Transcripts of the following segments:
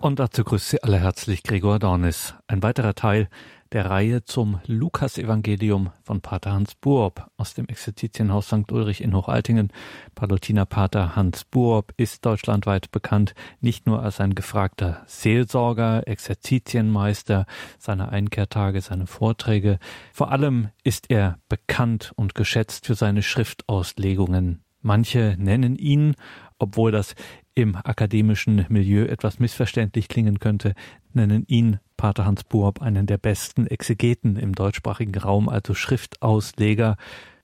Und dazu grüßt Sie alle herzlich Gregor Dornis. Ein weiterer Teil der Reihe zum Lukas-Evangelium von Pater Hans Buob aus dem Exerzitienhaus St. Ulrich in Hochaltingen. Palutiner Pater Hans Buob ist deutschlandweit bekannt, nicht nur als ein gefragter Seelsorger, Exerzitienmeister, seine Einkehrtage, seine Vorträge. Vor allem ist er bekannt und geschätzt für seine Schriftauslegungen. Manche nennen ihn, obwohl das im akademischen Milieu etwas missverständlich klingen könnte, nennen ihn Pater Hans Buob einen der besten Exegeten im deutschsprachigen Raum, also Schriftausleger.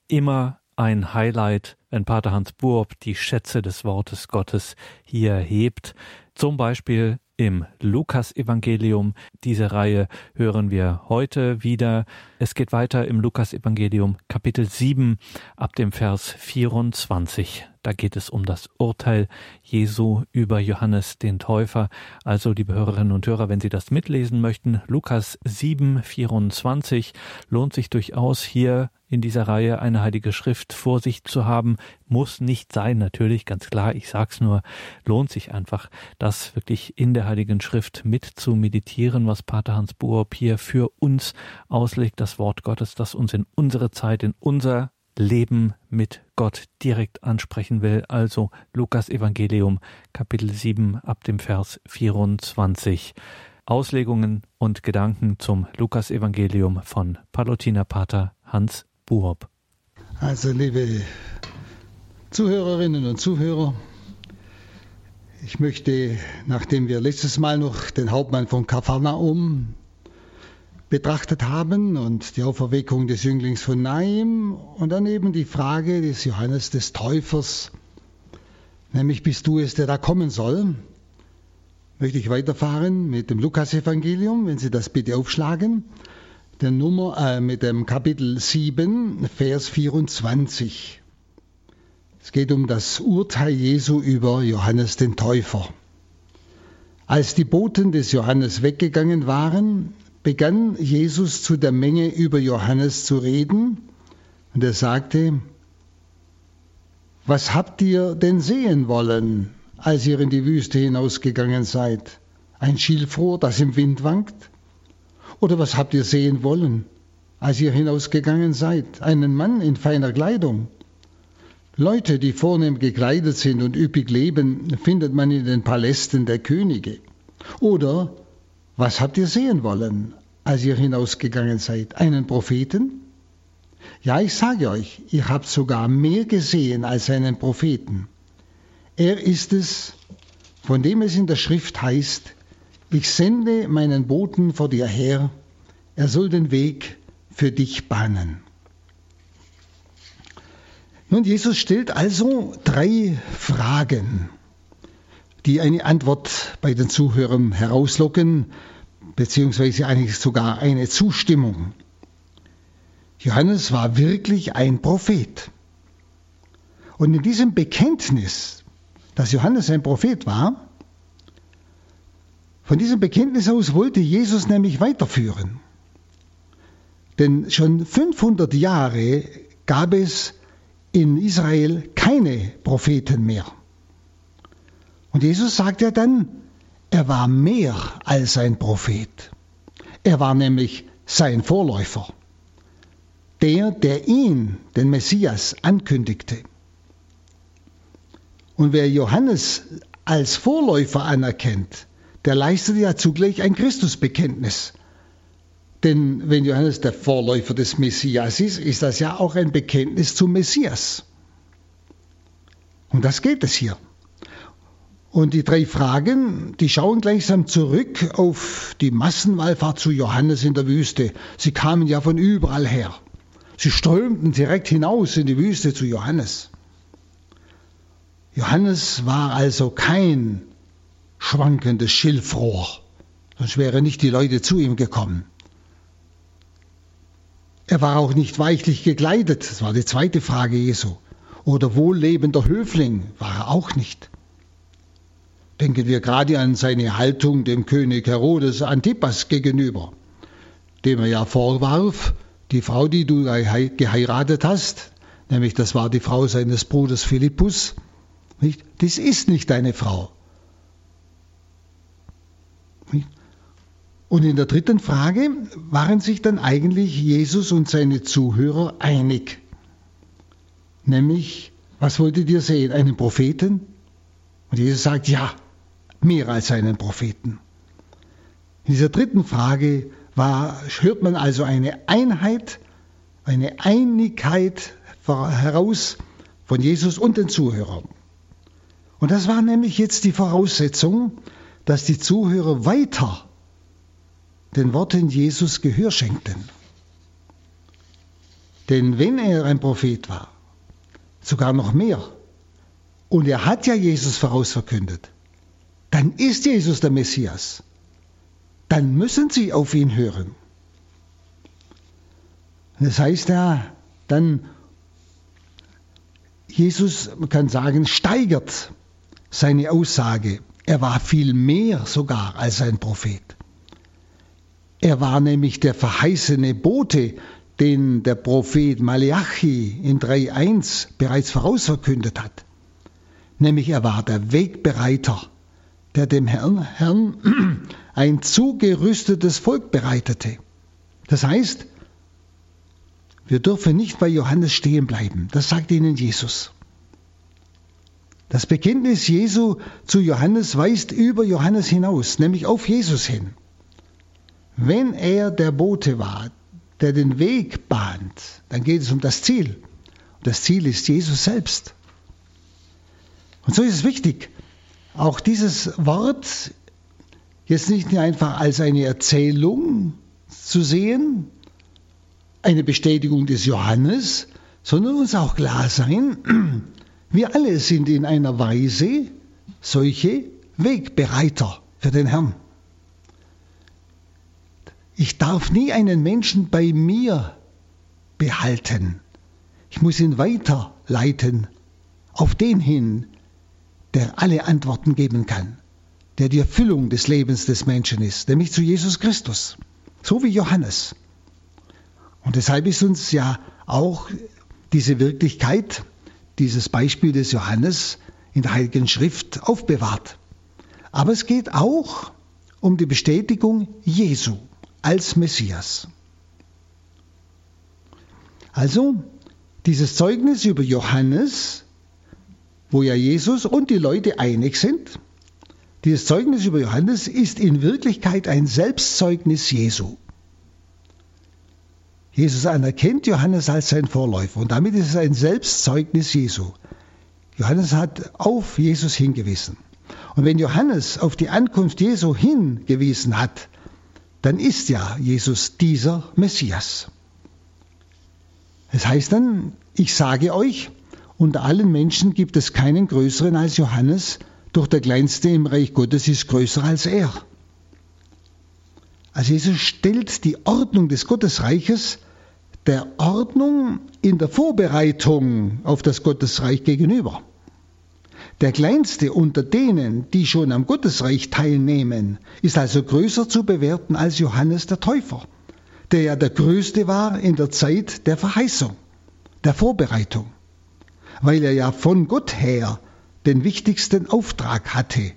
Immer ein Highlight, wenn Pater Hans Buob die Schätze des Wortes Gottes hier hebt. Zum Beispiel im Lukas-Evangelium. Diese Reihe hören wir heute wieder. Es geht weiter im Lukas-Evangelium Kapitel 7 ab dem Vers 24. Da geht es um das Urteil Jesu über Johannes den Täufer. Also, liebe Hörerinnen und Hörer, wenn Sie das mitlesen möchten, Lukas 7, 24 lohnt sich durchaus hier in dieser Reihe eine heilige Schrift vor sich zu haben. Muss nicht sein, natürlich, ganz klar. Ich sag's nur, lohnt sich einfach, das wirklich in der heiligen Schrift mit zu meditieren, was Pater Hans Buob hier für uns auslegt, das Wort Gottes, das uns in unsere Zeit, in unser Leben mit Gott direkt ansprechen will. Also Lukas Evangelium Kapitel 7 ab dem Vers 24. Auslegungen und Gedanken zum Lukas Evangelium von Palutiner Pater Hans Buob. Also liebe Zuhörerinnen und Zuhörer, ich möchte, nachdem wir letztes Mal noch den Hauptmann von Kapharnaum betrachtet haben und die Auferweckung des Jünglings von Naim und dann eben die Frage des Johannes des Täufers, nämlich bist du es, der da kommen soll? Möchte ich weiterfahren mit dem Lukasevangelium, wenn Sie das bitte aufschlagen, der Nummer äh, mit dem Kapitel 7, Vers 24. Es geht um das Urteil Jesu über Johannes den Täufer. Als die Boten des Johannes weggegangen waren, begann Jesus zu der Menge über Johannes zu reden und er sagte, was habt ihr denn sehen wollen, als ihr in die Wüste hinausgegangen seid? Ein Schilfrohr, das im Wind wankt? Oder was habt ihr sehen wollen, als ihr hinausgegangen seid? Einen Mann in feiner Kleidung? Leute, die vornehm gekleidet sind und üppig leben, findet man in den Palästen der Könige. Oder was habt ihr sehen wollen, als ihr hinausgegangen seid? Einen Propheten? Ja, ich sage euch, ihr habt sogar mehr gesehen als einen Propheten. Er ist es, von dem es in der Schrift heißt, ich sende meinen Boten vor dir her, er soll den Weg für dich bahnen. Nun, Jesus stellt also drei Fragen die eine Antwort bei den Zuhörern herauslocken, beziehungsweise eigentlich sogar eine Zustimmung. Johannes war wirklich ein Prophet. Und in diesem Bekenntnis, dass Johannes ein Prophet war, von diesem Bekenntnis aus wollte Jesus nämlich weiterführen. Denn schon 500 Jahre gab es in Israel keine Propheten mehr. Und Jesus sagt ja dann, er war mehr als ein Prophet. Er war nämlich sein Vorläufer. Der, der ihn, den Messias, ankündigte. Und wer Johannes als Vorläufer anerkennt, der leistet ja zugleich ein Christusbekenntnis. Denn wenn Johannes der Vorläufer des Messias ist, ist das ja auch ein Bekenntnis zum Messias. Und das geht es hier. Und die drei Fragen, die schauen gleichsam zurück auf die Massenwallfahrt zu Johannes in der Wüste. Sie kamen ja von überall her. Sie strömten direkt hinaus in die Wüste zu Johannes. Johannes war also kein schwankendes Schilfrohr, sonst wären nicht die Leute zu ihm gekommen. Er war auch nicht weichlich gekleidet, das war die zweite Frage Jesu. Oder wohllebender Höfling war er auch nicht. Denken wir gerade an seine Haltung dem König Herodes Antipas gegenüber, dem er ja vorwarf, die Frau, die du geheiratet hast, nämlich das war die Frau seines Bruders Philippus, nicht? das ist nicht deine Frau. Und in der dritten Frage waren sich dann eigentlich Jesus und seine Zuhörer einig. Nämlich, was wolltet ihr sehen? Einen Propheten? Und Jesus sagt, ja, mehr als einen Propheten. In dieser dritten Frage war, hört man also eine Einheit, eine Einigkeit heraus von Jesus und den Zuhörern. Und das war nämlich jetzt die Voraussetzung, dass die Zuhörer weiter den Worten Jesus Gehör schenkten. Denn wenn er ein Prophet war, sogar noch mehr, und er hat ja Jesus vorausverkündet, dann ist Jesus der Messias. Dann müssen sie auf ihn hören. Das heißt ja, dann Jesus, man kann sagen, steigert seine Aussage. Er war viel mehr sogar als ein Prophet. Er war nämlich der verheißene Bote, den der Prophet Malachi in 3.1 bereits vorausverkündet hat. Nämlich er war der Wegbereiter, der dem Herrn, Herrn ein zugerüstetes Volk bereitete. Das heißt, wir dürfen nicht bei Johannes stehen bleiben. Das sagt ihnen Jesus. Das Bekenntnis Jesu zu Johannes weist über Johannes hinaus, nämlich auf Jesus hin. Wenn er der Bote war, der den Weg bahnt, dann geht es um das Ziel. Und das Ziel ist Jesus selbst. Und so ist es wichtig, auch dieses Wort jetzt nicht einfach als eine Erzählung zu sehen, eine Bestätigung des Johannes, sondern uns auch klar sein, wir alle sind in einer Weise solche Wegbereiter für den Herrn. Ich darf nie einen Menschen bei mir behalten. Ich muss ihn weiterleiten auf den hin, der alle Antworten geben kann, der die Erfüllung des Lebens des Menschen ist, nämlich zu Jesus Christus, so wie Johannes. Und deshalb ist uns ja auch diese Wirklichkeit, dieses Beispiel des Johannes in der Heiligen Schrift aufbewahrt. Aber es geht auch um die Bestätigung Jesu als Messias. Also, dieses Zeugnis über Johannes, wo ja Jesus und die Leute einig sind, dieses Zeugnis über Johannes ist in Wirklichkeit ein Selbstzeugnis Jesu. Jesus anerkennt Johannes als sein Vorläufer und damit ist es ein Selbstzeugnis Jesu. Johannes hat auf Jesus hingewiesen. Und wenn Johannes auf die Ankunft Jesu hingewiesen hat, dann ist ja Jesus dieser Messias. Es heißt dann, ich sage euch, unter allen Menschen gibt es keinen größeren als Johannes, doch der kleinste im Reich Gottes ist größer als er. Also Jesus stellt die Ordnung des Gottesreiches der Ordnung in der Vorbereitung auf das Gottesreich gegenüber. Der kleinste unter denen, die schon am Gottesreich teilnehmen, ist also größer zu bewerten als Johannes der Täufer, der ja der größte war in der Zeit der Verheißung, der Vorbereitung, weil er ja von Gott her den wichtigsten Auftrag hatte,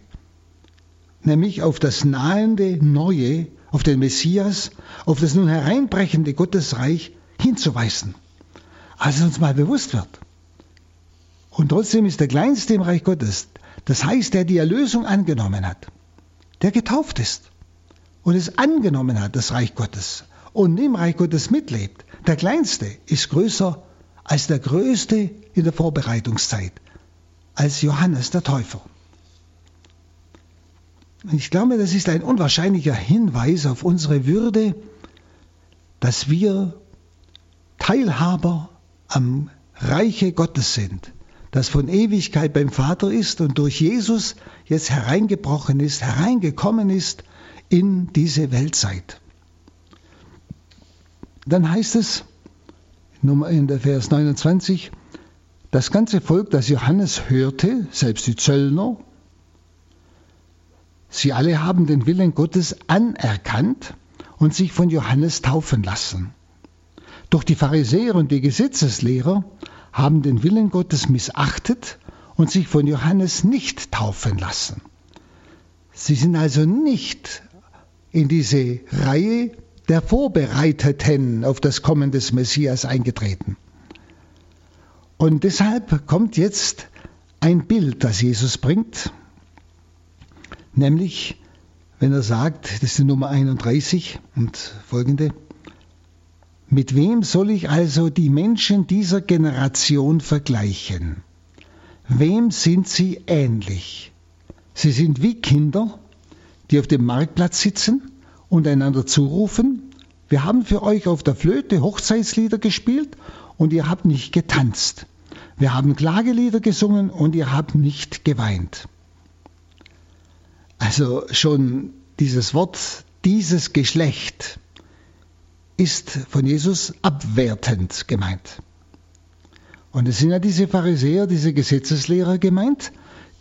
nämlich auf das nahende Neue, auf den Messias, auf das nun hereinbrechende Gottesreich hinzuweisen. Als es uns mal bewusst wird, und trotzdem ist der Kleinste im Reich Gottes, das heißt, der die Erlösung angenommen hat, der getauft ist und es angenommen hat, das Reich Gottes, und im Reich Gottes mitlebt, der Kleinste ist größer als der Größte in der Vorbereitungszeit, als Johannes der Täufer. Ich glaube, das ist ein unwahrscheinlicher Hinweis auf unsere Würde, dass wir Teilhaber am Reiche Gottes sind das von Ewigkeit beim Vater ist und durch Jesus jetzt hereingebrochen ist, hereingekommen ist in diese Weltzeit. Dann heißt es in der Vers 29, das ganze Volk, das Johannes hörte, selbst die Zöllner, sie alle haben den Willen Gottes anerkannt und sich von Johannes taufen lassen. Doch die Pharisäer und die Gesetzeslehrer haben den Willen Gottes missachtet und sich von Johannes nicht taufen lassen. Sie sind also nicht in diese Reihe der Vorbereiteten auf das Kommen des Messias eingetreten. Und deshalb kommt jetzt ein Bild, das Jesus bringt, nämlich wenn er sagt, das ist die Nummer 31 und folgende, mit wem soll ich also die Menschen dieser Generation vergleichen? Wem sind sie ähnlich? Sie sind wie Kinder, die auf dem Marktplatz sitzen und einander zurufen, wir haben für euch auf der Flöte Hochzeitslieder gespielt und ihr habt nicht getanzt. Wir haben Klagelieder gesungen und ihr habt nicht geweint. Also schon dieses Wort, dieses Geschlecht ist von Jesus abwertend gemeint. Und es sind ja diese Pharisäer, diese Gesetzeslehrer gemeint,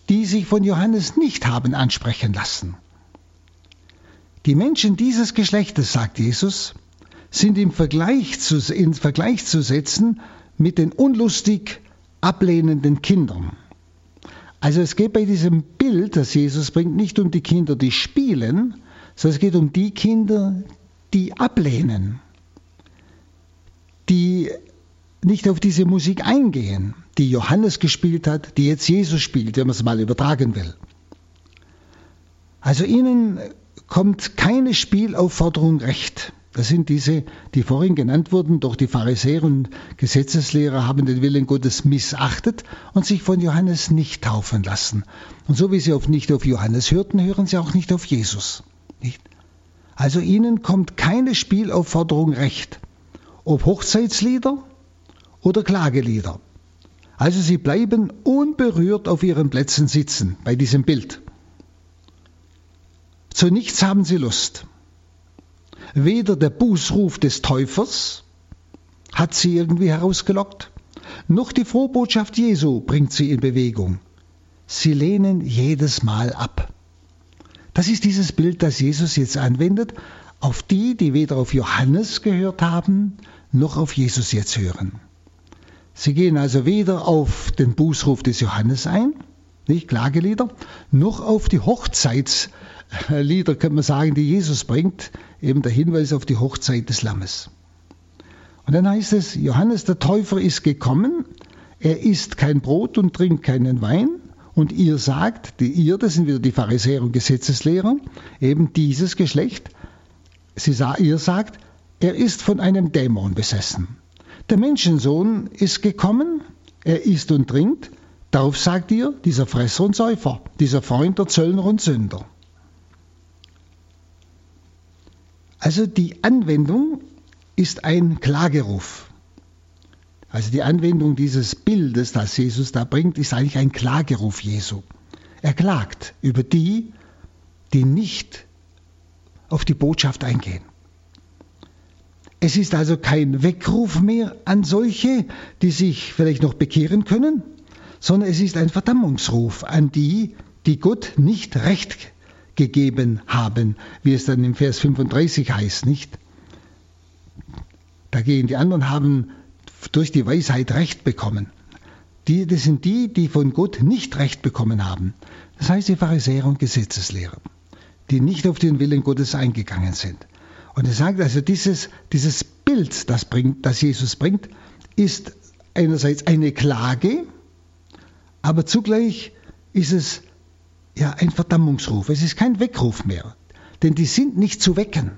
die sich von Johannes nicht haben ansprechen lassen. Die Menschen dieses Geschlechtes, sagt Jesus, sind im Vergleich zu, in Vergleich zu setzen mit den unlustig ablehnenden Kindern. Also es geht bei diesem Bild, das Jesus bringt, nicht um die Kinder, die spielen, sondern es geht um die Kinder, die ablehnen, die nicht auf diese Musik eingehen, die Johannes gespielt hat, die jetzt Jesus spielt, wenn man es mal übertragen will. Also ihnen kommt keine Spielaufforderung recht. Das sind diese, die vorhin genannt wurden, doch die Pharisäer und Gesetzeslehrer haben den Willen Gottes missachtet und sich von Johannes nicht taufen lassen. Und so wie sie auf nicht auf Johannes hörten, hören sie auch nicht auf Jesus. Nicht? Also ihnen kommt keine Spielaufforderung recht. Ob Hochzeitslieder oder Klagelieder. Also sie bleiben unberührt auf ihren Plätzen sitzen bei diesem Bild. Zu nichts haben sie Lust. Weder der Bußruf des Täufers hat sie irgendwie herausgelockt, noch die Frohbotschaft Jesu bringt sie in Bewegung. Sie lehnen jedes Mal ab. Das ist dieses Bild, das Jesus jetzt anwendet, auf die, die weder auf Johannes gehört haben, noch auf Jesus jetzt hören. Sie gehen also weder auf den Bußruf des Johannes ein, nicht Klagelieder, noch auf die Hochzeitslieder, könnte man sagen, die Jesus bringt, eben der Hinweis auf die Hochzeit des Lammes. Und dann heißt es, Johannes der Täufer ist gekommen, er isst kein Brot und trinkt keinen Wein, und ihr sagt, die ihr, das sind wieder die Pharisäer und Gesetzeslehrer, eben dieses Geschlecht, sie, ihr sagt, er ist von einem Dämon besessen. Der Menschensohn ist gekommen, er isst und trinkt, darauf sagt ihr, dieser Fresser und Säufer, dieser Freund der Zöllner und Sünder. Also die Anwendung ist ein Klageruf. Also die Anwendung dieses Bildes, das Jesus da bringt, ist eigentlich ein Klageruf Jesu. Er klagt über die, die nicht auf die Botschaft eingehen. Es ist also kein Weckruf mehr an solche, die sich vielleicht noch bekehren können, sondern es ist ein Verdammungsruf an die, die Gott nicht recht gegeben haben, wie es dann im Vers 35 heißt, nicht? Dagegen die anderen haben durch die Weisheit Recht bekommen. Die, das sind die, die von Gott nicht Recht bekommen haben. Das heißt die Pharisäer und Gesetzeslehrer, die nicht auf den Willen Gottes eingegangen sind. Und er sagt also, dieses, dieses Bild, das, bringt, das Jesus bringt, ist einerseits eine Klage, aber zugleich ist es ja ein Verdammungsruf. Es ist kein Weckruf mehr, denn die sind nicht zu wecken.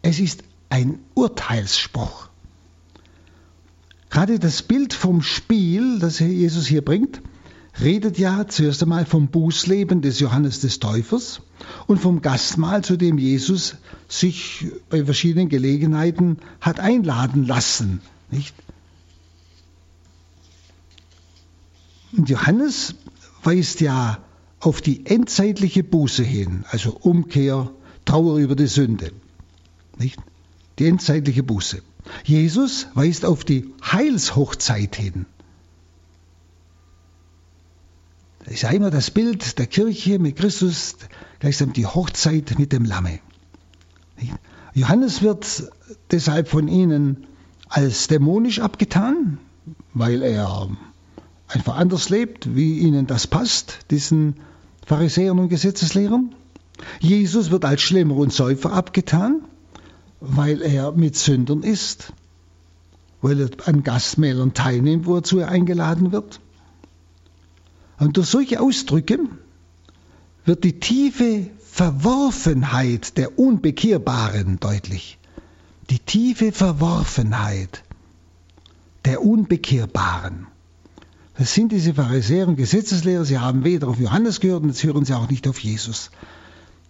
Es ist ein Urteilsspruch. Gerade das Bild vom Spiel, das Jesus hier bringt, redet ja zuerst einmal vom Bußleben des Johannes des Täufers und vom Gastmahl, zu dem Jesus sich bei verschiedenen Gelegenheiten hat einladen lassen. Nicht? Und Johannes weist ja auf die endzeitliche Buße hin, also Umkehr, Trauer über die Sünde. Nicht? Die endzeitliche Buße. Jesus weist auf die Heilshochzeit hin. Das ist einmal das Bild der Kirche mit Christus, gleichsam die Hochzeit mit dem Lamme. Johannes wird deshalb von ihnen als dämonisch abgetan, weil er einfach anders lebt, wie ihnen das passt, diesen Pharisäern und Gesetzeslehrern. Jesus wird als Schlemmer und Säufer abgetan, weil er mit Sündern ist, weil er an Gastmählern teilnimmt, wozu er eingeladen wird. Und durch solche Ausdrücke wird die tiefe Verworfenheit der Unbekehrbaren deutlich. Die tiefe Verworfenheit der Unbekehrbaren. Das sind diese Pharisäer und Gesetzeslehrer. Sie haben weder auf Johannes gehört jetzt hören sie auch nicht auf Jesus.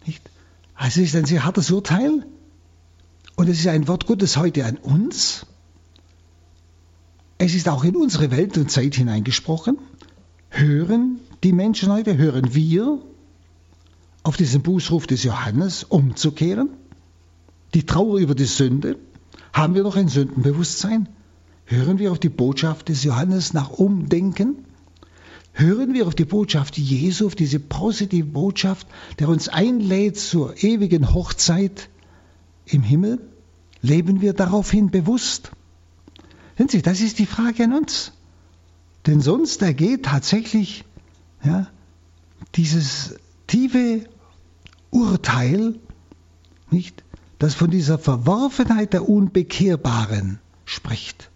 Nicht? Also es ist ein sehr hartes Urteil und es ist ein Wort Gottes heute an uns. Es ist auch in unsere Welt und Zeit hineingesprochen. Hören die Menschen heute, hören wir auf diesen Bußruf des Johannes umzukehren? Die Trauer über die Sünde? Haben wir noch ein Sündenbewusstsein? Hören wir auf die Botschaft des Johannes nach Umdenken? Hören wir auf die Botschaft Jesu, auf diese positive Botschaft, der uns einlädt zur ewigen Hochzeit im Himmel? Leben wir daraufhin bewusst? Sehen Sie, das ist die Frage an uns. Denn sonst ergeht tatsächlich ja, dieses tiefe Urteil, nicht, das von dieser Verworfenheit der Unbekehrbaren spricht.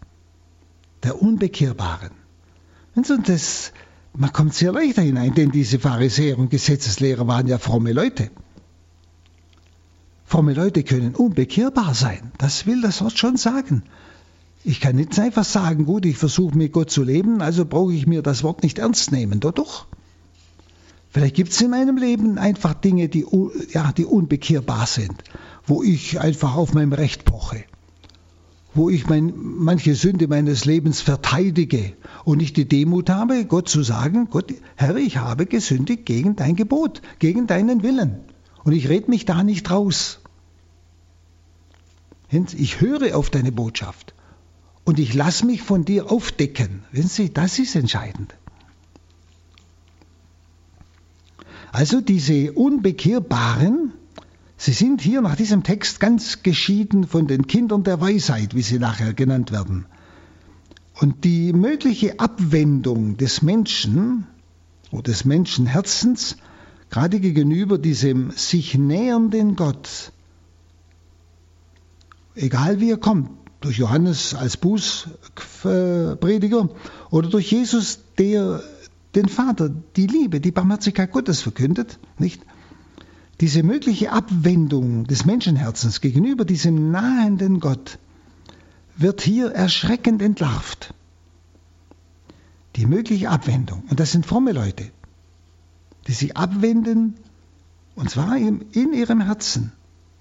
Der Unbekehrbaren. Und das, man kommt sehr leicht hinein, denn diese Pharisäer und Gesetzeslehrer waren ja fromme Leute. Fromme Leute können unbekehrbar sein. Das will das Wort schon sagen. Ich kann nicht einfach sagen, gut, ich versuche mit Gott zu leben, also brauche ich mir das Wort nicht ernst nehmen. Doch, doch. Vielleicht gibt es in meinem Leben einfach Dinge, die, ja, die unbekehrbar sind, wo ich einfach auf meinem Recht poche, wo ich mein, manche Sünde meines Lebens verteidige und nicht die Demut habe, Gott zu sagen, Gott, Herr, ich habe gesündigt gegen dein Gebot, gegen deinen Willen. Und ich rede mich da nicht raus. Ich höre auf deine Botschaft und ich lasse mich von dir aufdecken. Wissen Sie, das ist entscheidend. Also diese Unbekehrbaren, sie sind hier nach diesem Text ganz geschieden von den Kindern der Weisheit, wie sie nachher genannt werden. Und die mögliche Abwendung des Menschen oder des Menschenherzens, gerade gegenüber diesem sich nähernden Gott, egal wie er kommt, durch Johannes als Bußprediger oder durch Jesus, der den Vater, die Liebe, die Barmherzigkeit Gottes verkündet, nicht? Diese mögliche Abwendung des Menschenherzens gegenüber diesem nahenden Gott wird hier erschreckend entlarvt. Die mögliche Abwendung, und das sind fromme Leute, die sich abwenden, und zwar in ihrem Herzen,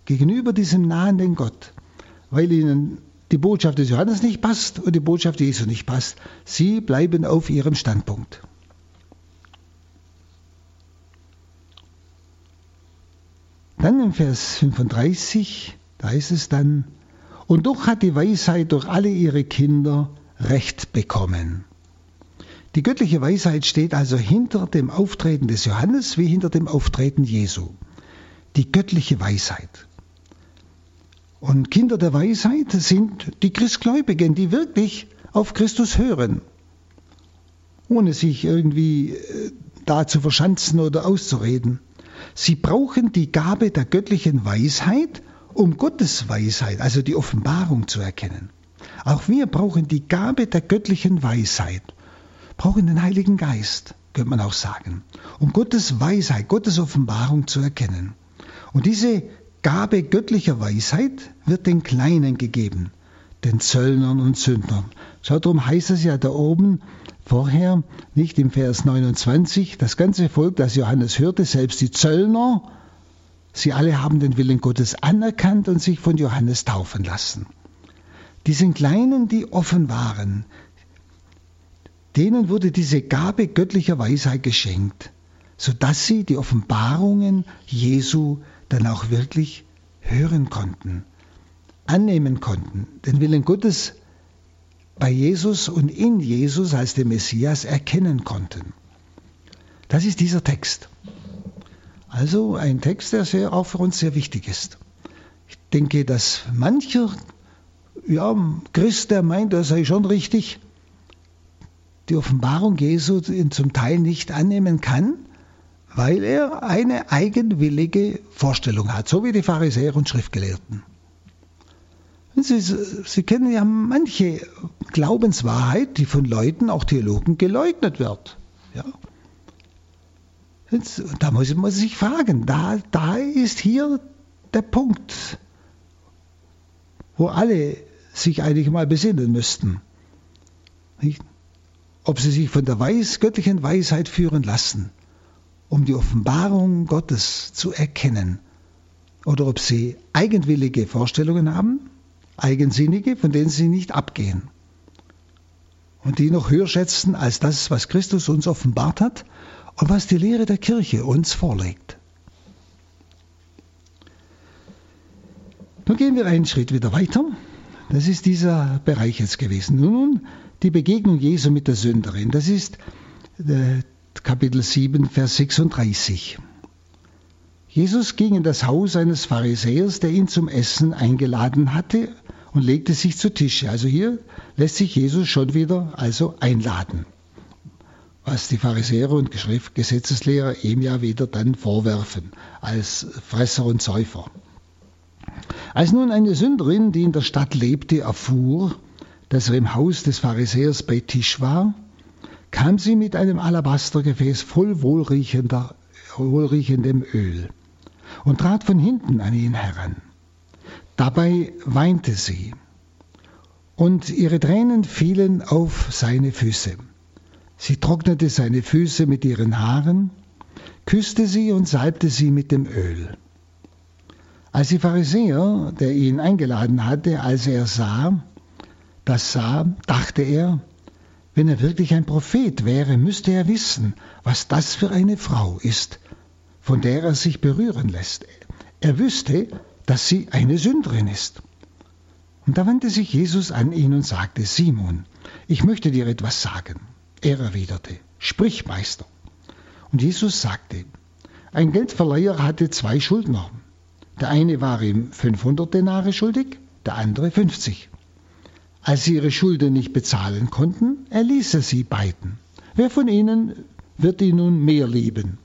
gegenüber diesem nahenden Gott, weil ihnen die Botschaft des Johannes nicht passt und die Botschaft Jesu nicht passt. Sie bleiben auf ihrem Standpunkt. Dann im Vers 35, da ist es dann, und doch hat die Weisheit durch alle ihre Kinder Recht bekommen. Die göttliche Weisheit steht also hinter dem Auftreten des Johannes wie hinter dem Auftreten Jesu. Die göttliche Weisheit. Und Kinder der Weisheit sind die Christgläubigen, die wirklich auf Christus hören, ohne sich irgendwie äh, da zu verschanzen oder auszureden. Sie brauchen die Gabe der göttlichen Weisheit, um Gottes Weisheit, also die Offenbarung zu erkennen. Auch wir brauchen die Gabe der göttlichen Weisheit, brauchen den Heiligen Geist, könnte man auch sagen, um Gottes Weisheit, Gottes Offenbarung zu erkennen. Und diese Gabe göttlicher Weisheit wird den Kleinen gegeben, den Zöllnern und Sündern. So darum heißt es ja da oben vorher, nicht im Vers 29, das ganze Volk, das Johannes hörte, selbst die Zöllner, sie alle haben den Willen Gottes anerkannt und sich von Johannes taufen lassen. Diesen Kleinen, die offen waren, denen wurde diese Gabe göttlicher Weisheit geschenkt, sodass sie die Offenbarungen Jesu dann auch wirklich hören konnten, annehmen konnten, den Willen Gottes bei Jesus und in Jesus als dem Messias erkennen konnten. Das ist dieser Text. Also ein Text, der sehr, auch für uns sehr wichtig ist. Ich denke, dass mancher ja, Christ, der meint, das sei schon richtig, die Offenbarung Jesu zum Teil nicht annehmen kann, weil er eine eigenwillige Vorstellung hat, so wie die Pharisäer und Schriftgelehrten. Sie, Sie kennen ja manche Glaubenswahrheit, die von Leuten, auch Theologen, geleugnet wird. Ja. Jetzt, da muss man sich fragen, da, da ist hier der Punkt, wo alle sich eigentlich mal besinnen müssten. Nicht? Ob sie sich von der Weis, göttlichen Weisheit führen lassen, um die Offenbarung Gottes zu erkennen, oder ob sie eigenwillige Vorstellungen haben, eigensinnige, von denen sie nicht abgehen und die noch höher schätzen als das, was Christus uns offenbart hat und was die Lehre der Kirche uns vorlegt. Nun gehen wir einen Schritt wieder weiter. Das ist dieser Bereich jetzt gewesen. Nun die Begegnung Jesu mit der Sünderin. Das ist äh, Kapitel 7, Vers 36. Jesus ging in das Haus eines Pharisäers, der ihn zum Essen eingeladen hatte und legte sich zu Tische. Also hier lässt sich Jesus schon wieder also einladen, was die Pharisäer und Gesetzeslehrer ihm ja wieder dann vorwerfen als Fresser und Säufer. Als nun eine Sünderin, die in der Stadt lebte, erfuhr, dass er im Haus des Pharisäers bei Tisch war, kam sie mit einem Alabastergefäß voll wohlriechender, wohlriechendem Öl und trat von hinten an ihn heran. Dabei weinte sie, und ihre Tränen fielen auf seine Füße. Sie trocknete seine Füße mit ihren Haaren, küsste sie und salbte sie mit dem Öl. Als die Pharisäer, der ihn eingeladen hatte, als er sah, das sah, dachte er, wenn er wirklich ein Prophet wäre, müsste er wissen, was das für eine Frau ist, von der er sich berühren lässt. Er wüsste, dass sie eine Sünderin ist. Und da wandte sich Jesus an ihn und sagte, Simon, ich möchte dir etwas sagen. Er erwiderte, Sprich, Meister. Und Jesus sagte, ein Geldverleiher hatte zwei Schuldner. Der eine war ihm 500 Denare schuldig, der andere 50. Als sie ihre Schulden nicht bezahlen konnten, erließ er sie beiden. Wer von ihnen wird ihn nun mehr lieben?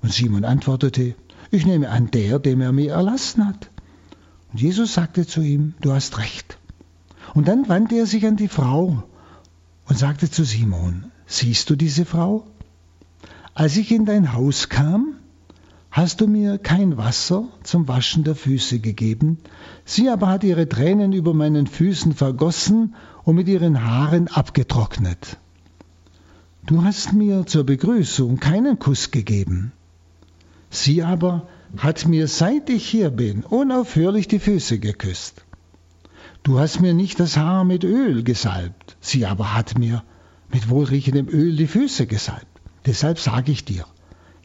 Und Simon antwortete, ich nehme an der, dem er mir erlassen hat. Und Jesus sagte zu ihm, du hast recht. Und dann wandte er sich an die Frau und sagte zu Simon, siehst du diese Frau? Als ich in dein Haus kam, hast du mir kein Wasser zum Waschen der Füße gegeben, sie aber hat ihre Tränen über meinen Füßen vergossen und mit ihren Haaren abgetrocknet. Du hast mir zur Begrüßung keinen Kuss gegeben. Sie aber hat mir, seit ich hier bin, unaufhörlich die Füße geküsst. Du hast mir nicht das Haar mit Öl gesalbt, sie aber hat mir mit wohlriechendem Öl die Füße gesalbt. Deshalb sage ich dir,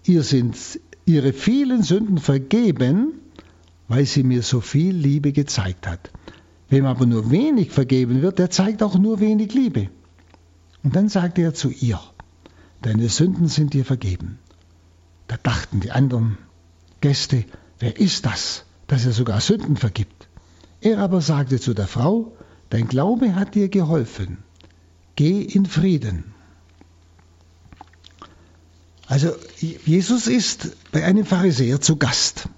ihr sind ihre vielen Sünden vergeben, weil sie mir so viel Liebe gezeigt hat. Wem aber nur wenig vergeben wird, der zeigt auch nur wenig Liebe. Und dann sagte er zu ihr, deine Sünden sind dir vergeben. Da dachten die anderen Gäste, wer ist das, dass er sogar Sünden vergibt? Er aber sagte zu der Frau, dein Glaube hat dir geholfen. Geh in Frieden. Also Jesus ist bei einem Pharisäer zu Gast.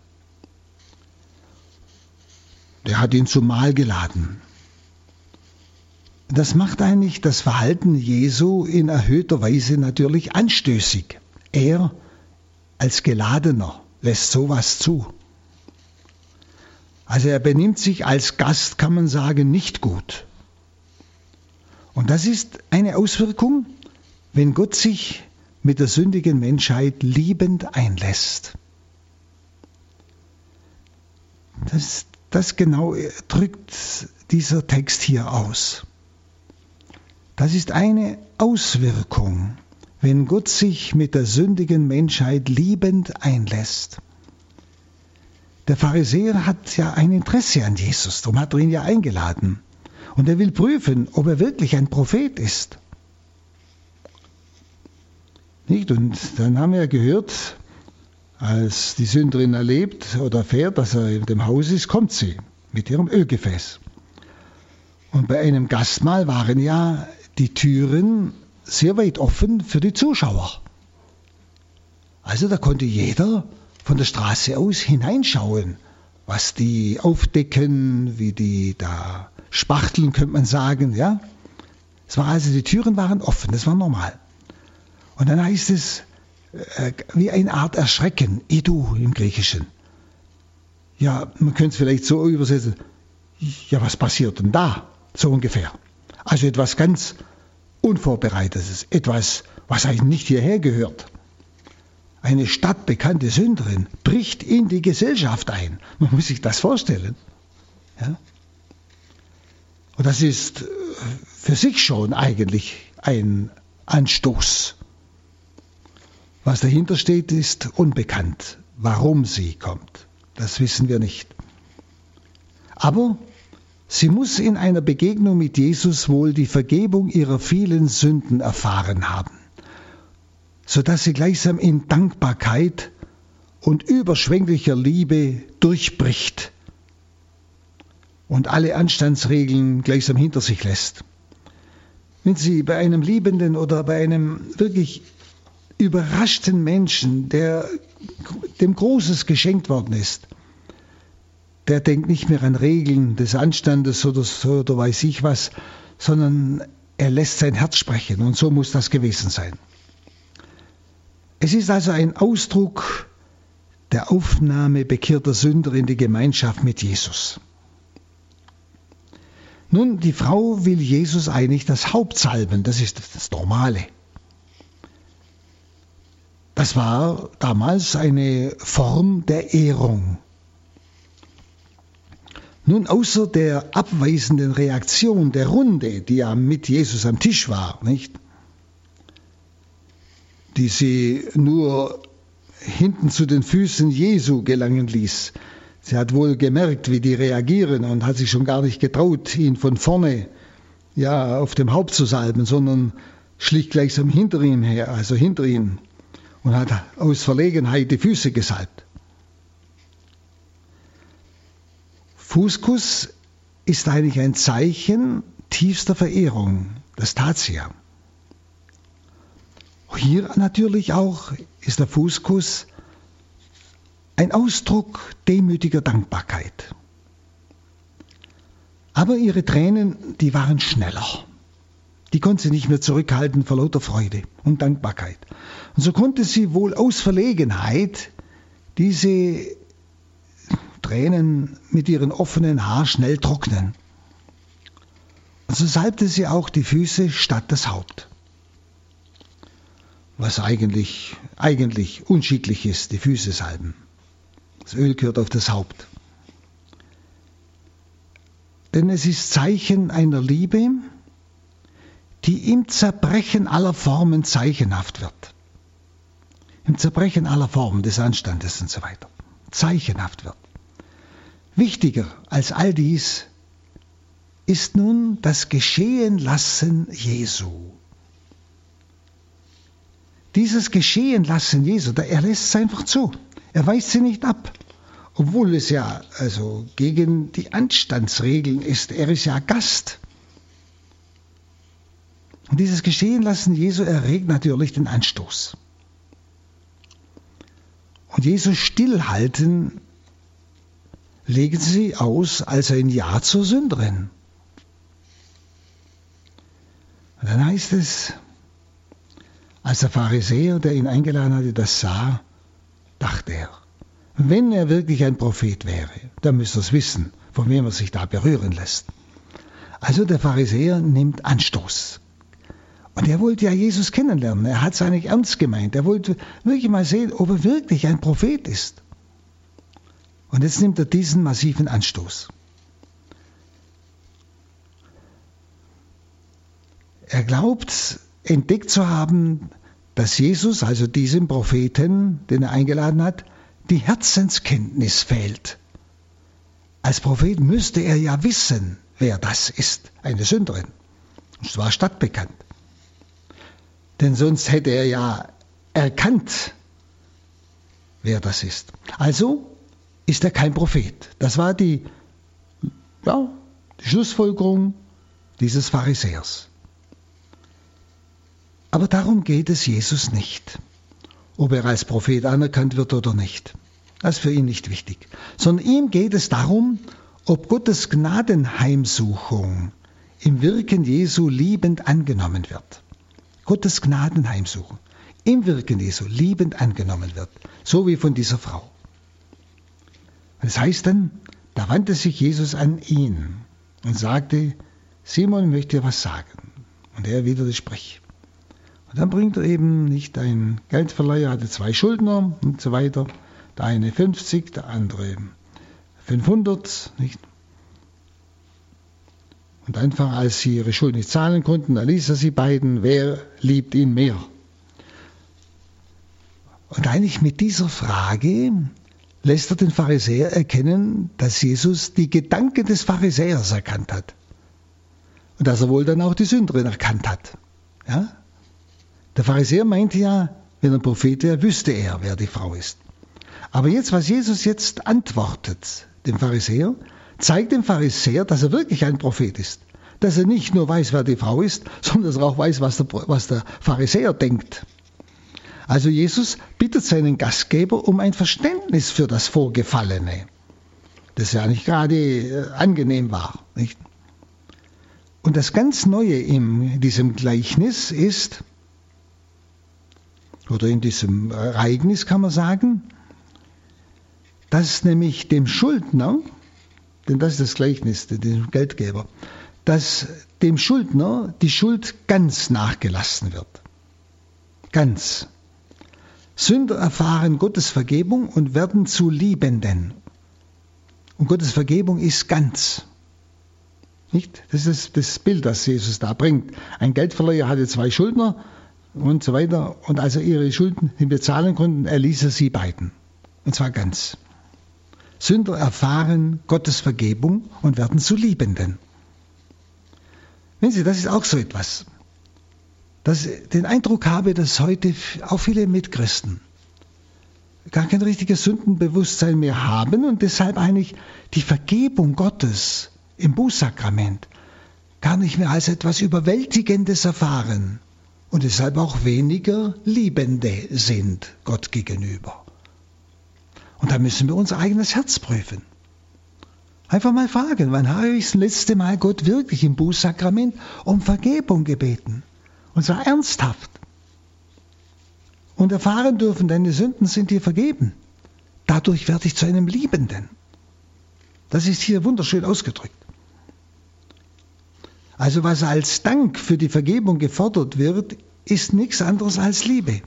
Der hat ihn zum Mahl geladen. Das macht eigentlich das Verhalten Jesu in erhöhter Weise natürlich anstößig. Er als Geladener lässt sowas zu. Also er benimmt sich als Gast, kann man sagen, nicht gut. Und das ist eine Auswirkung, wenn Gott sich mit der sündigen Menschheit liebend einlässt. Das, das genau drückt dieser Text hier aus. Das ist eine Auswirkung, wenn Gott sich mit der sündigen Menschheit liebend einlässt. Der Pharisäer hat ja ein Interesse an Jesus, darum hat er ihn ja eingeladen. Und er will prüfen, ob er wirklich ein Prophet ist. Nicht? Und dann haben wir gehört, als die Sünderin erlebt oder erfährt, dass er in dem Haus ist, kommt sie mit ihrem Ölgefäß. Und bei einem Gastmahl waren ja die Türen sehr weit offen für die Zuschauer. Also da konnte jeder von der Straße aus hineinschauen, was die aufdecken, wie die da spachteln, könnte man sagen, ja. Es war also, die Türen waren offen, das war normal. Und dann heißt es, äh, wie eine Art Erschrecken, Edu im Griechischen. Ja, man könnte es vielleicht so übersetzen, ja, was passiert denn da? So ungefähr. Also etwas ganz Unvorbereitetes, etwas, was eigentlich nicht hierher gehört. Eine stadtbekannte Sünderin bricht in die Gesellschaft ein. Man muss sich das vorstellen. Ja? Und das ist äh, für sich schon eigentlich ein Anstoß. Was dahinter steht, ist unbekannt. Warum sie kommt, das wissen wir nicht. Aber sie muss in einer Begegnung mit Jesus wohl die Vergebung ihrer vielen Sünden erfahren haben, sodass sie gleichsam in Dankbarkeit und überschwänglicher Liebe durchbricht und alle Anstandsregeln gleichsam hinter sich lässt. Wenn Sie bei einem Liebenden oder bei einem wirklich überraschten Menschen, der dem Großes geschenkt worden ist, der denkt nicht mehr an Regeln des Anstandes oder so oder weiß ich was, sondern er lässt sein Herz sprechen und so muss das gewesen sein. Es ist also ein Ausdruck der Aufnahme bekehrter Sünder in die Gemeinschaft mit Jesus. Nun, die Frau will Jesus eigentlich das Haupt salben, das ist das Normale. Das war damals eine Form der Ehrung. Nun, außer der abweisenden Reaktion der Runde, die ja mit Jesus am Tisch war, nicht? Die sie nur hinten zu den Füßen Jesu gelangen ließ. Sie hat wohl gemerkt, wie die reagieren und hat sich schon gar nicht getraut, ihn von vorne ja auf dem Haupt zu salben, sondern schlich gleichsam hinter ihm her, also hinter ihn und hat aus Verlegenheit die Füße gesalbt. Fußkuss ist eigentlich ein Zeichen tiefster Verehrung. Das tat sie ja. Hier natürlich auch ist der Fußkuss ein Ausdruck demütiger Dankbarkeit. Aber ihre Tränen, die waren schneller. Die konnte sie nicht mehr zurückhalten vor lauter Freude und Dankbarkeit. Und so konnte sie wohl aus Verlegenheit diese Tränen mit ihren offenen Haar schnell trocknen. Und so salbte sie auch die Füße statt das Haupt. Was eigentlich, eigentlich unschicklich ist, die Füße salben. Das Öl gehört auf das Haupt. Denn es ist Zeichen einer Liebe, die im Zerbrechen aller Formen zeichenhaft wird. Im Zerbrechen aller Formen des Anstandes und so weiter. Zeichenhaft wird. Wichtiger als all dies ist nun das Geschehenlassen Jesu. Dieses Geschehenlassen Jesu, er lässt es einfach zu. Er weist sie nicht ab. Obwohl es ja also gegen die Anstandsregeln ist. Er ist ja Gast. Und dieses Geschehenlassen Jesu erregt natürlich den Anstoß. Und Jesus Stillhalten legen sie aus als ein Ja zur Sünderin. Und dann heißt es, als der Pharisäer, der ihn eingeladen hatte, das sah, dachte er, wenn er wirklich ein Prophet wäre, dann müsste er es wissen, von wem er sich da berühren lässt. Also der Pharisäer nimmt Anstoß. Und er wollte ja Jesus kennenlernen. Er hat es eigentlich ernst gemeint. Er wollte wirklich mal sehen, ob er wirklich ein Prophet ist. Und jetzt nimmt er diesen massiven Anstoß. Er glaubt, entdeckt zu haben, dass Jesus, also diesem Propheten, den er eingeladen hat, die Herzenskenntnis fehlt. Als Prophet müsste er ja wissen, wer das ist, eine Sünderin. Es war stadtbekannt. Denn sonst hätte er ja erkannt, wer das ist. Also ist er kein Prophet. Das war die, ja, die Schlussfolgerung dieses Pharisäers. Aber darum geht es Jesus nicht. ob er als Prophet anerkannt wird oder nicht. Das ist für ihn nicht wichtig. Sondern ihm geht es darum, ob Gottes Gnadenheimsuchung im Wirken Jesu liebend angenommen wird. Gottes Gnadenheimsuchung im Wirken Jesu liebend angenommen wird, so wie von dieser Frau. Das heißt dann, da wandte sich Jesus an ihn und sagte, Simon möchte dir was sagen. Und er wieder sprich. Und dann bringt er eben nicht ein Geldverleiher, hatte zwei Schuldner und so weiter. Der eine 50, der andere 500, nicht? Und einfach, als sie ihre Schuld nicht zahlen konnten, da ließ er sie beiden, wer liebt ihn mehr? Und eigentlich mit dieser Frage lässt er den Pharisäer erkennen, dass Jesus die Gedanken des Pharisäers erkannt hat. Und dass er wohl dann auch die Sünderin erkannt hat. Ja? Der Pharisäer meinte ja, wenn er Prophet wäre, wüsste er, wer die Frau ist. Aber jetzt, was Jesus jetzt antwortet, dem Pharisäer, zeigt dem Pharisäer, dass er wirklich ein Prophet ist. Dass er nicht nur weiß, wer die Frau ist, sondern dass er auch weiß, was der, was der Pharisäer denkt. Also Jesus bittet seinen Gastgeber um ein Verständnis für das Vorgefallene, das ja nicht gerade äh, angenehm war. Nicht? Und das ganz Neue in diesem Gleichnis ist, oder in diesem Ereignis kann man sagen, dass nämlich dem Schuldner, denn das ist das Gleichnis, dem Geldgeber, dass dem Schuldner die Schuld ganz nachgelassen wird. Ganz. Sünder erfahren Gottes Vergebung und werden zu Liebenden. Und Gottes Vergebung ist ganz. Nicht? Das ist das Bild, das Jesus da bringt. Ein Geldverleiher hatte zwei Schuldner und so weiter. Und als er ihre Schulden nicht bezahlen konnten, erließ er sie beiden. Und zwar ganz. Sünder erfahren Gottes Vergebung und werden zu Liebenden. Wenn Sie, das ist auch so etwas dass ich den Eindruck habe, dass heute auch viele Mitchristen gar kein richtiges Sündenbewusstsein mehr haben und deshalb eigentlich die Vergebung Gottes im Bußsakrament gar nicht mehr als etwas Überwältigendes erfahren und deshalb auch weniger Liebende sind Gott gegenüber. Und da müssen wir unser eigenes Herz prüfen. Einfach mal fragen, wann habe ich das letzte Mal Gott wirklich im Bußsakrament um Vergebung gebeten? Und zwar ernsthaft. Und erfahren dürfen, deine Sünden sind dir vergeben. Dadurch werde ich zu einem Liebenden. Das ist hier wunderschön ausgedrückt. Also was als Dank für die Vergebung gefordert wird, ist nichts anderes als Liebe.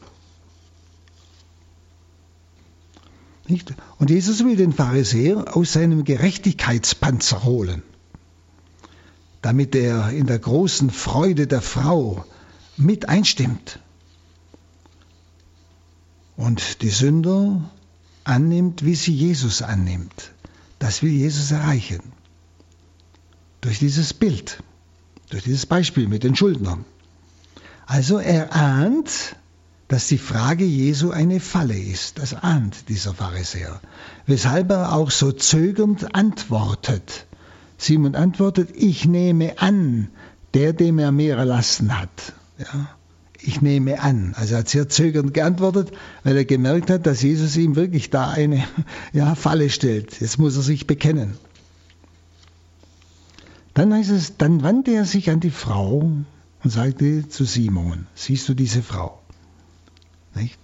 Nicht? Und Jesus will den Pharisäer aus seinem Gerechtigkeitspanzer holen, damit er in der großen Freude der Frau mit einstimmt und die Sünder annimmt, wie sie Jesus annimmt. Das will Jesus erreichen. Durch dieses Bild, durch dieses Beispiel mit den Schuldnern. Also er ahnt, dass die Frage Jesu eine Falle ist. Das ahnt dieser Pharisäer. Weshalb er auch so zögernd antwortet. Simon antwortet, ich nehme an, der, dem er mehr erlassen hat. Ja, ich nehme an. Also er hat sehr zögernd geantwortet, weil er gemerkt hat, dass Jesus ihm wirklich da eine ja, Falle stellt. Jetzt muss er sich bekennen. Dann heißt es, dann wandte er sich an die Frau und sagte zu Simon, siehst du diese Frau? Nicht?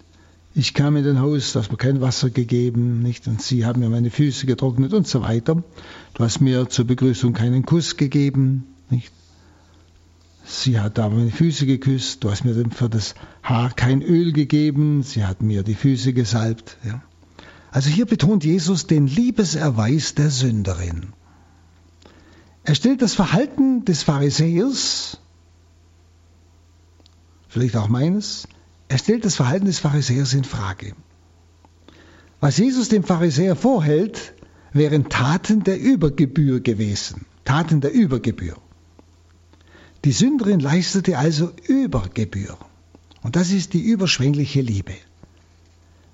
Ich kam in dein Haus, du hast mir kein Wasser gegeben, nicht? Und sie haben mir meine Füße getrocknet und so weiter. Du hast mir zur Begrüßung keinen Kuss gegeben, nicht? Sie hat aber meine Füße geküsst, du hast mir für das Haar kein Öl gegeben, sie hat mir die Füße gesalbt. Ja. Also hier betont Jesus den Liebeserweis der Sünderin. Er stellt das Verhalten des Pharisäers, vielleicht auch meines, er stellt das Verhalten des Pharisäers in Frage. Was Jesus dem Pharisäer vorhält, wären Taten der Übergebühr gewesen. Taten der Übergebühr. Die Sünderin leistete also Übergebühr. Und das ist die überschwängliche Liebe.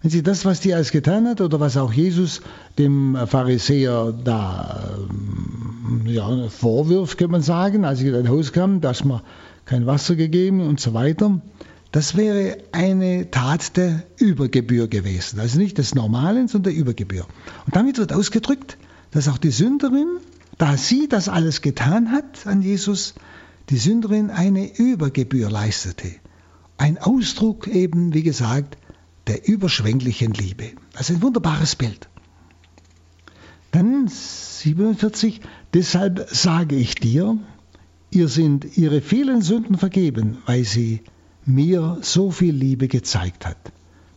Wenn sie das, was die alles getan hat, oder was auch Jesus dem Pharisäer da ähm, ja, vorwirft, kann man sagen, als er in ein Haus kam, dass man kein Wasser gegeben und so weiter, das wäre eine Tat der Übergebühr gewesen. Also nicht des Normalen, sondern der Übergebühr. Und damit wird ausgedrückt, dass auch die Sünderin, da sie das alles getan hat an Jesus, die Sünderin eine Übergebühr leistete. Ein Ausdruck eben, wie gesagt, der überschwänglichen Liebe. Also ein wunderbares Bild. Dann 47, deshalb sage ich dir, ihr sind ihre vielen Sünden vergeben, weil sie mir so viel Liebe gezeigt hat.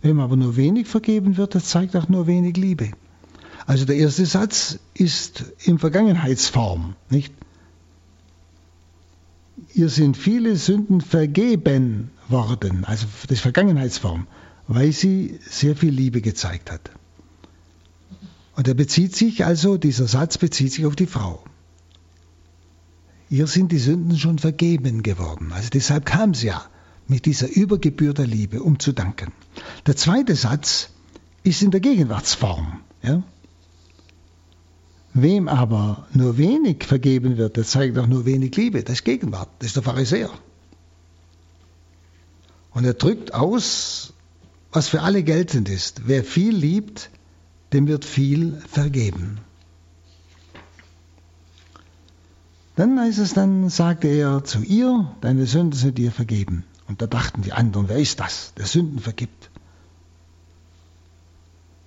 Wem aber nur wenig vergeben wird, der zeigt auch nur wenig Liebe. Also der erste Satz ist in Vergangenheitsform, nicht? Ihr sind viele Sünden vergeben worden, also das Vergangenheitsform, weil sie sehr viel Liebe gezeigt hat. Und er bezieht sich also, dieser Satz bezieht sich auf die Frau. Ihr sind die Sünden schon vergeben geworden. Also deshalb kam sie ja mit dieser Übergebühr der Liebe, um zu danken. Der zweite Satz ist in der Gegenwartsform. Ja? Wem aber nur wenig vergeben wird, der zeigt auch nur wenig Liebe. Das ist Gegenwart, das ist der Pharisäer. Und er drückt aus, was für alle geltend ist. Wer viel liebt, dem wird viel vergeben. Dann heißt es, dann sagte er zu ihr, deine Sünden sind dir vergeben. Und da dachten die anderen, wer ist das, der Sünden vergibt?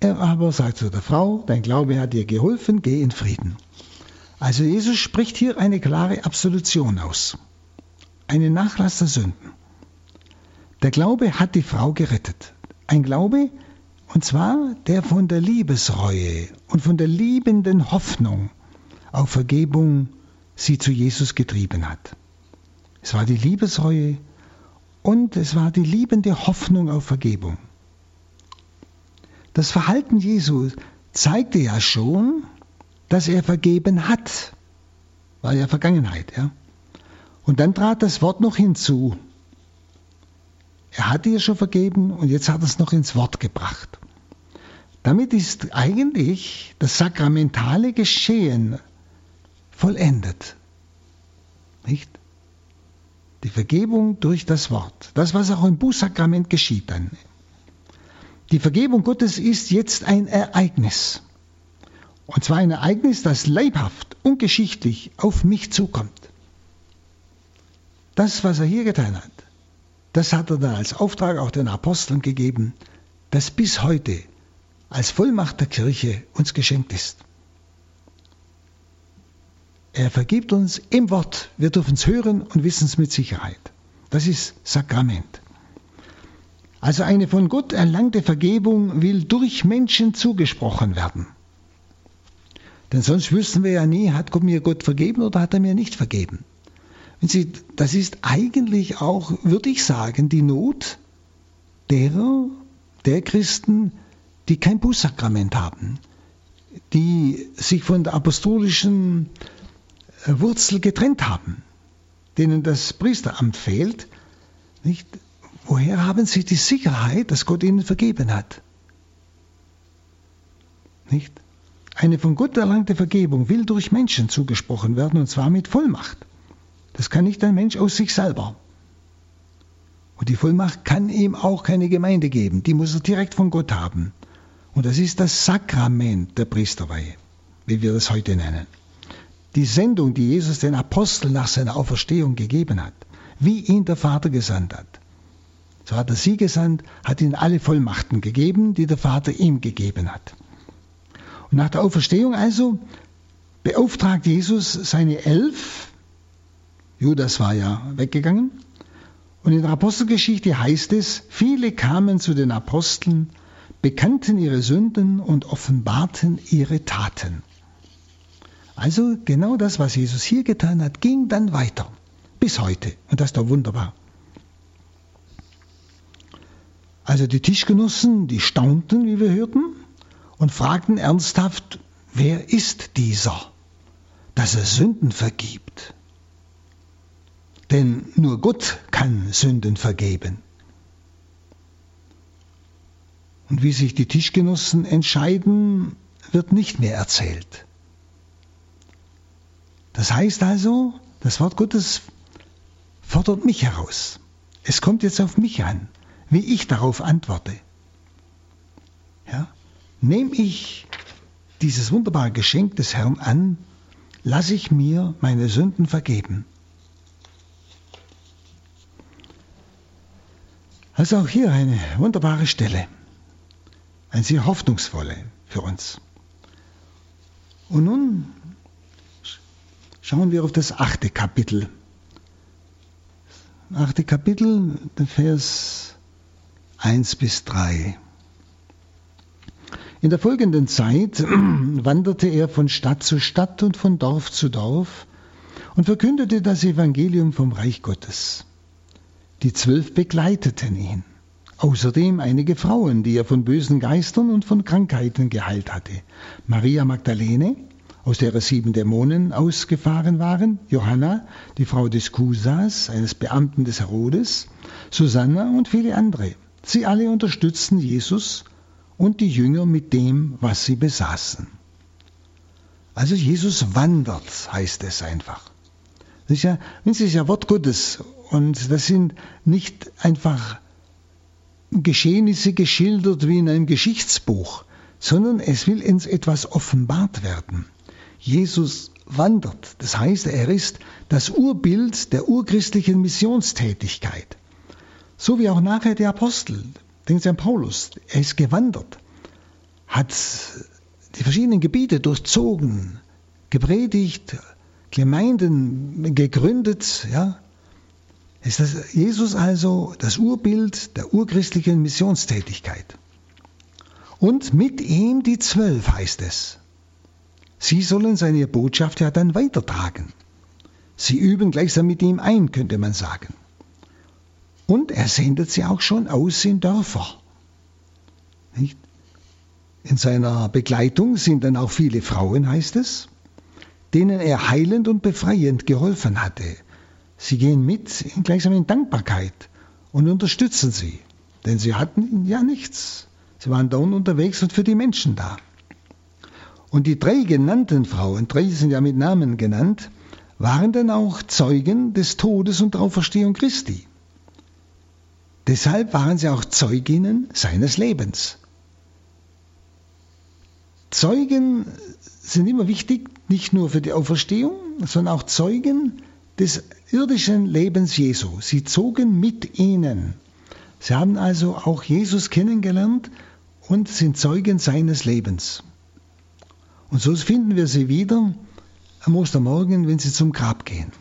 Er aber sagt zu der Frau, dein Glaube hat dir geholfen, geh in Frieden. Also Jesus spricht hier eine klare Absolution aus. Einen Nachlass der Sünden. Der Glaube hat die Frau gerettet. Ein Glaube, und zwar der von der Liebesreue und von der liebenden Hoffnung auf Vergebung sie zu Jesus getrieben hat. Es war die Liebesreue und es war die liebende Hoffnung auf Vergebung. Das Verhalten Jesu zeigte ja schon, dass er vergeben hat. War ja Vergangenheit, ja. Und dann trat das Wort noch hinzu. Er hatte ihr schon vergeben und jetzt hat er es noch ins Wort gebracht. Damit ist eigentlich das sakramentale Geschehen vollendet. Nicht? Die Vergebung durch das Wort. Das, was auch im Bußsakrament geschieht dann. Die Vergebung Gottes ist jetzt ein Ereignis. Und zwar ein Ereignis, das leibhaft und geschichtlich auf mich zukommt. Das, was er hier getan hat, das hat er dann als Auftrag auch den Aposteln gegeben, das bis heute als Vollmacht der Kirche uns geschenkt ist. Er vergibt uns im Wort. Wir dürfen es hören und wissen es mit Sicherheit. Das ist Sakrament. Also eine von Gott erlangte Vergebung will durch Menschen zugesprochen werden. Denn sonst wüssten wir ja nie, hat Gott mir Gott vergeben oder hat er mir nicht vergeben. Sie, das ist eigentlich auch, würde ich sagen, die Not derer, der Christen, die kein Bußsakrament haben, die sich von der apostolischen Wurzel getrennt haben, denen das Priesteramt fehlt, nicht? Woher haben sie die Sicherheit, dass Gott ihnen vergeben hat? Nicht? Eine von Gott erlangte Vergebung will durch Menschen zugesprochen werden, und zwar mit Vollmacht. Das kann nicht ein Mensch aus sich selber. Und die Vollmacht kann ihm auch keine Gemeinde geben. Die muss er direkt von Gott haben. Und das ist das Sakrament der Priesterweihe, wie wir das heute nennen die Sendung, die Jesus den Aposteln nach seiner Auferstehung gegeben hat, wie ihn der Vater gesandt hat. So hat er sie gesandt, hat ihnen alle Vollmachten gegeben, die der Vater ihm gegeben hat. Und nach der Auferstehung also beauftragt Jesus seine elf, Judas war ja weggegangen, und in der Apostelgeschichte heißt es, viele kamen zu den Aposteln, bekannten ihre Sünden und offenbarten ihre Taten. Also genau das, was Jesus hier getan hat, ging dann weiter. Bis heute. Und das ist doch wunderbar. Also die Tischgenossen, die staunten, wie wir hörten, und fragten ernsthaft, wer ist dieser, dass er Sünden vergibt? Denn nur Gott kann Sünden vergeben. Und wie sich die Tischgenossen entscheiden, wird nicht mehr erzählt. Das heißt also, das Wort Gottes fordert mich heraus. Es kommt jetzt auf mich an, wie ich darauf antworte. Ja? Nehme ich dieses wunderbare Geschenk des Herrn an, lasse ich mir meine Sünden vergeben. Also auch hier eine wunderbare Stelle, eine sehr hoffnungsvolle für uns. Und nun schauen wir auf das achte Kapitel. Achte Kapitel, Vers 1 bis 3. In der folgenden Zeit wanderte er von Stadt zu Stadt und von Dorf zu Dorf und verkündete das Evangelium vom Reich Gottes. Die Zwölf begleiteten ihn. Außerdem einige Frauen, die er von bösen Geistern und von Krankheiten geheilt hatte. Maria Magdalene, aus der sieben Dämonen ausgefahren waren, Johanna, die Frau des Kusas, eines Beamten des Herodes, Susanna und viele andere. Sie alle unterstützten Jesus und die Jünger mit dem, was sie besaßen. Also Jesus wandert, heißt es einfach. Das ist ja, das ist ja Wort Gottes und das sind nicht einfach Geschehnisse geschildert wie in einem Geschichtsbuch, sondern es will uns etwas offenbart werden. Jesus wandert, das heißt, er ist das Urbild der urchristlichen Missionstätigkeit. So wie auch nachher der Apostel, Denken Sie an Paulus, er ist gewandert, hat die verschiedenen Gebiete durchzogen, gepredigt, Gemeinden gegründet, ja. Ist das Jesus also das Urbild der urchristlichen Missionstätigkeit? Und mit ihm die Zwölf heißt es. Sie sollen seine Botschaft ja dann weitertragen. Sie üben gleichsam mit ihm ein, könnte man sagen. Und er sendet sie auch schon aus in Dörfer. Nicht? In seiner Begleitung sind dann auch viele Frauen, heißt es, denen er heilend und befreiend geholfen hatte. Sie gehen mit gleichsam in Dankbarkeit und unterstützen sie, denn sie hatten ja nichts. Sie waren da unterwegs und für die Menschen da. Und die drei genannten Frauen, drei sind ja mit Namen genannt, waren dann auch Zeugen des Todes und der Auferstehung Christi. Deshalb waren sie auch Zeuginnen seines Lebens. Zeugen sind immer wichtig, nicht nur für die Auferstehung, sondern auch Zeugen des irdischen Lebens Jesu. Sie zogen mit ihnen. Sie haben also auch Jesus kennengelernt und sind Zeugen seines Lebens. Und so finden wir sie wieder am Ostermorgen, wenn sie zum Grab gehen.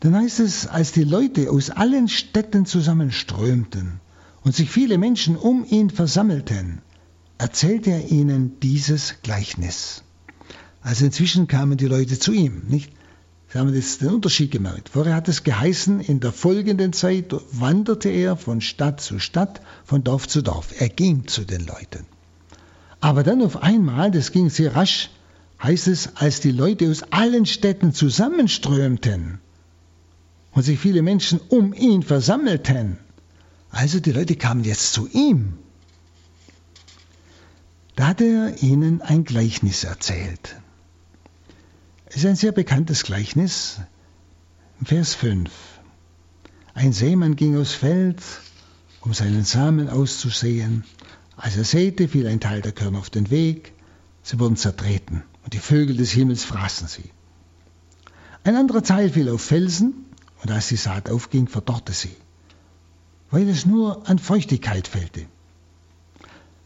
Dann heißt es, als die Leute aus allen Städten zusammenströmten und sich viele Menschen um ihn versammelten, erzählte er ihnen dieses Gleichnis. Also inzwischen kamen die Leute zu ihm, nicht? Sie haben jetzt den Unterschied gemerkt. Vorher hat es geheißen, in der folgenden Zeit wanderte er von Stadt zu Stadt, von Dorf zu Dorf. Er ging zu den Leuten. Aber dann auf einmal, das ging sehr rasch, heißt es, als die Leute aus allen Städten zusammenströmten, und sich viele Menschen um ihn versammelten. Also die Leute kamen jetzt zu ihm. Da hat er ihnen ein Gleichnis erzählt. Es ist ein sehr bekanntes Gleichnis. Vers 5. Ein Seemann ging aufs Feld, um seinen Samen auszusehen. Als er säte, fiel ein Teil der Körner auf den Weg. Sie wurden zertreten und die Vögel des Himmels fraßen sie. Ein anderer Teil fiel auf Felsen und als die Saat aufging, verdorrte sie, weil es nur an Feuchtigkeit fehlte.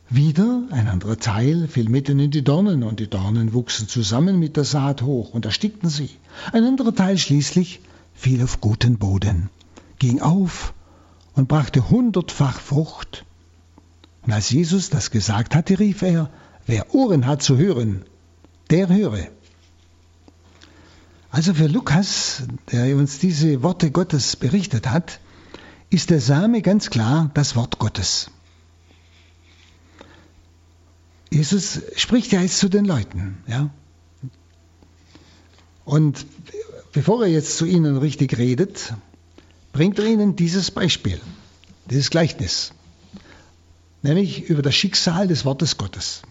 Wieder ein anderer Teil fiel mitten in die Dornen, und die Dornen wuchsen zusammen mit der Saat hoch und erstickten sie. Ein anderer Teil schließlich fiel auf guten Boden, ging auf und brachte hundertfach Frucht. Und als Jesus das gesagt hatte, rief er, wer Ohren hat zu hören, der höre. Also für Lukas, der uns diese Worte Gottes berichtet hat, ist der Same ganz klar das Wort Gottes. Jesus spricht ja jetzt zu den Leuten, ja. Und bevor er jetzt zu ihnen richtig redet, bringt er ihnen dieses Beispiel, dieses Gleichnis, nämlich über das Schicksal des Wortes Gottes,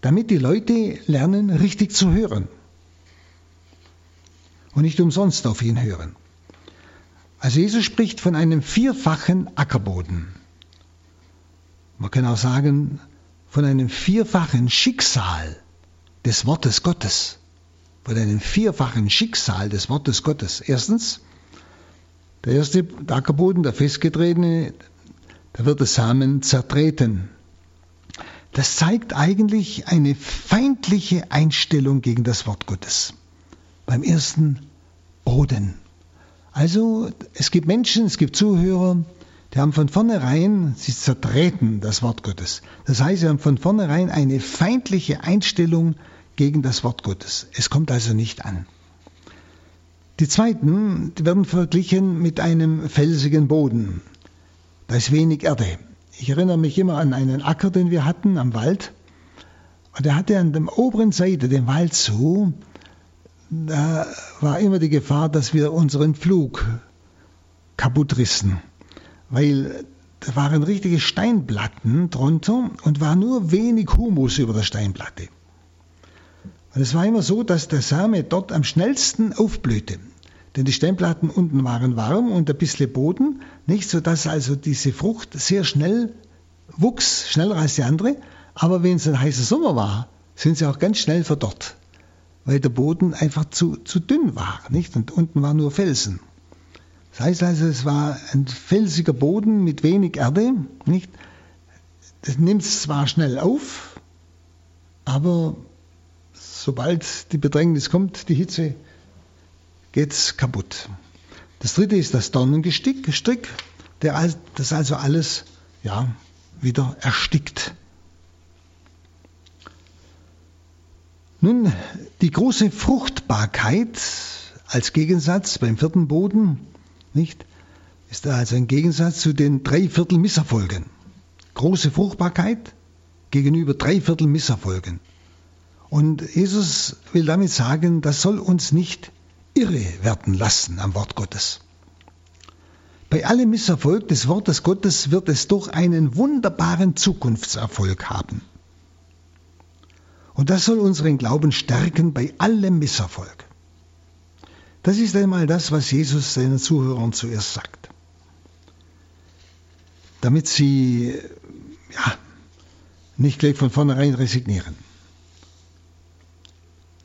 damit die Leute lernen, richtig zu hören und nicht umsonst auf ihn hören. Also Jesus spricht von einem vierfachen Ackerboden. Man kann auch sagen, von einem vierfachen Schicksal des Wortes Gottes. Von einem vierfachen Schicksal des Wortes Gottes. Erstens, der erste Ackerboden, der festgetretene, da wird der Samen zertreten. Das zeigt eigentlich eine feindliche Einstellung gegen das Wort Gottes. Beim ersten Boden. Also es gibt Menschen, es gibt Zuhörer, die haben von vornherein, sie zertreten das Wort Gottes. Das heißt, sie haben von vornherein eine feindliche Einstellung gegen das Wort Gottes. Es kommt also nicht an. Die zweiten die werden verglichen mit einem felsigen Boden. Da ist wenig Erde. Ich erinnere mich immer an einen Acker, den wir hatten am Wald. Und der hatte an der oberen Seite den Wald so, da war immer die Gefahr, dass wir unseren Flug kaputt rissen weil da waren richtige Steinplatten drunter und war nur wenig Humus über der Steinplatte. Und es war immer so, dass der Same dort am schnellsten aufblühte. Denn die Steinplatten unten waren warm und ein bisschen Boden, nicht so dass also diese Frucht sehr schnell wuchs, schneller als die andere. Aber wenn es ein heißer Sommer war, sind sie auch ganz schnell verdorrt, weil der Boden einfach zu, zu dünn war, nicht? Und unten war nur Felsen. Das heißt also, es war ein felsiger Boden mit wenig Erde. Nicht? Das nimmt es zwar schnell auf, aber sobald die Bedrängnis kommt, die Hitze, geht es kaputt. Das dritte ist das Dornengestrick, der das also alles ja, wieder erstickt. Nun, die große Fruchtbarkeit als Gegensatz beim vierten Boden nicht? Ist also ein Gegensatz zu den drei Viertel Misserfolgen. Große Fruchtbarkeit gegenüber drei Viertel Misserfolgen. Und Jesus will damit sagen, das soll uns nicht irre werden lassen am Wort Gottes. Bei allem Misserfolg des Wortes Gottes wird es doch einen wunderbaren Zukunftserfolg haben. Und das soll unseren Glauben stärken bei allem Misserfolg. Das ist einmal das, was Jesus seinen Zuhörern zuerst sagt. Damit sie ja, nicht gleich von vornherein resignieren.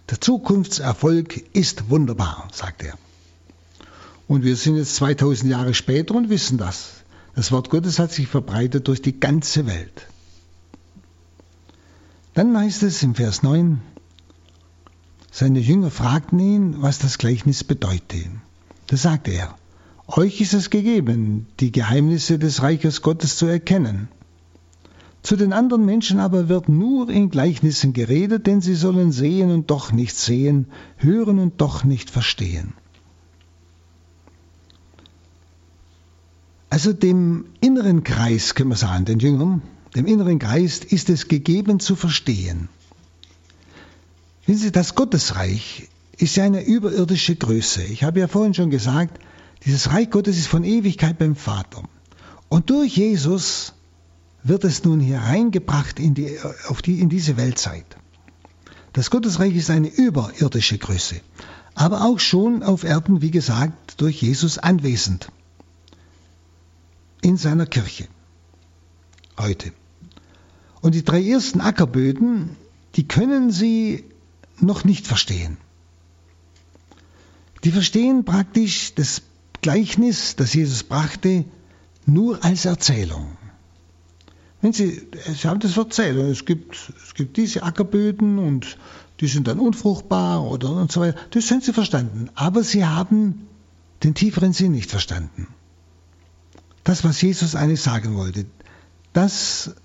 Der Zukunftserfolg ist wunderbar, sagt er. Und wir sind jetzt 2000 Jahre später und wissen das. Das Wort Gottes hat sich verbreitet durch die ganze Welt. Dann heißt es im Vers 9, seine Jünger fragten ihn, was das Gleichnis bedeute. Da sagte er, euch ist es gegeben, die Geheimnisse des Reiches Gottes zu erkennen. Zu den anderen Menschen aber wird nur in Gleichnissen geredet, denn sie sollen sehen und doch nicht sehen, hören und doch nicht verstehen. Also dem inneren Kreis, können wir sagen, den Jüngern, dem inneren Kreis ist es gegeben zu verstehen. Wissen Sie, das Gottesreich ist ja eine überirdische Größe. Ich habe ja vorhin schon gesagt, dieses Reich Gottes ist von Ewigkeit beim Vater. Und durch Jesus wird es nun hier reingebracht in, die, auf die, in diese Weltzeit. Das Gottesreich ist eine überirdische Größe, aber auch schon auf Erden, wie gesagt, durch Jesus anwesend. In seiner Kirche. Heute. Und die drei ersten Ackerböden, die können Sie noch nicht verstehen. Die verstehen praktisch das Gleichnis, das Jesus brachte, nur als Erzählung. Wenn Sie, Sie haben das erzählt, es gibt, es gibt diese Ackerböden und die sind dann unfruchtbar oder und so weiter. Das sind Sie verstanden. Aber Sie haben den tieferen Sinn nicht verstanden. Das, was Jesus eigentlich sagen wollte, das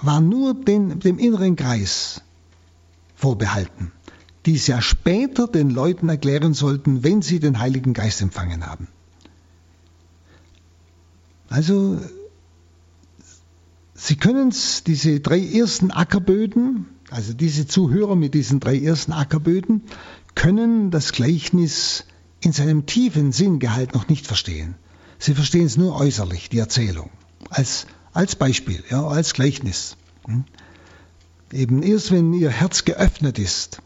war nur den, dem inneren Kreis vorbehalten die es ja später den Leuten erklären sollten, wenn sie den Heiligen Geist empfangen haben. Also, Sie können es, diese drei ersten Ackerböden, also diese Zuhörer mit diesen drei ersten Ackerböden, können das Gleichnis in seinem tiefen Sinngehalt noch nicht verstehen. Sie verstehen es nur äußerlich, die Erzählung, als, als Beispiel, ja, als Gleichnis. Hm? Eben erst wenn ihr Herz geöffnet ist,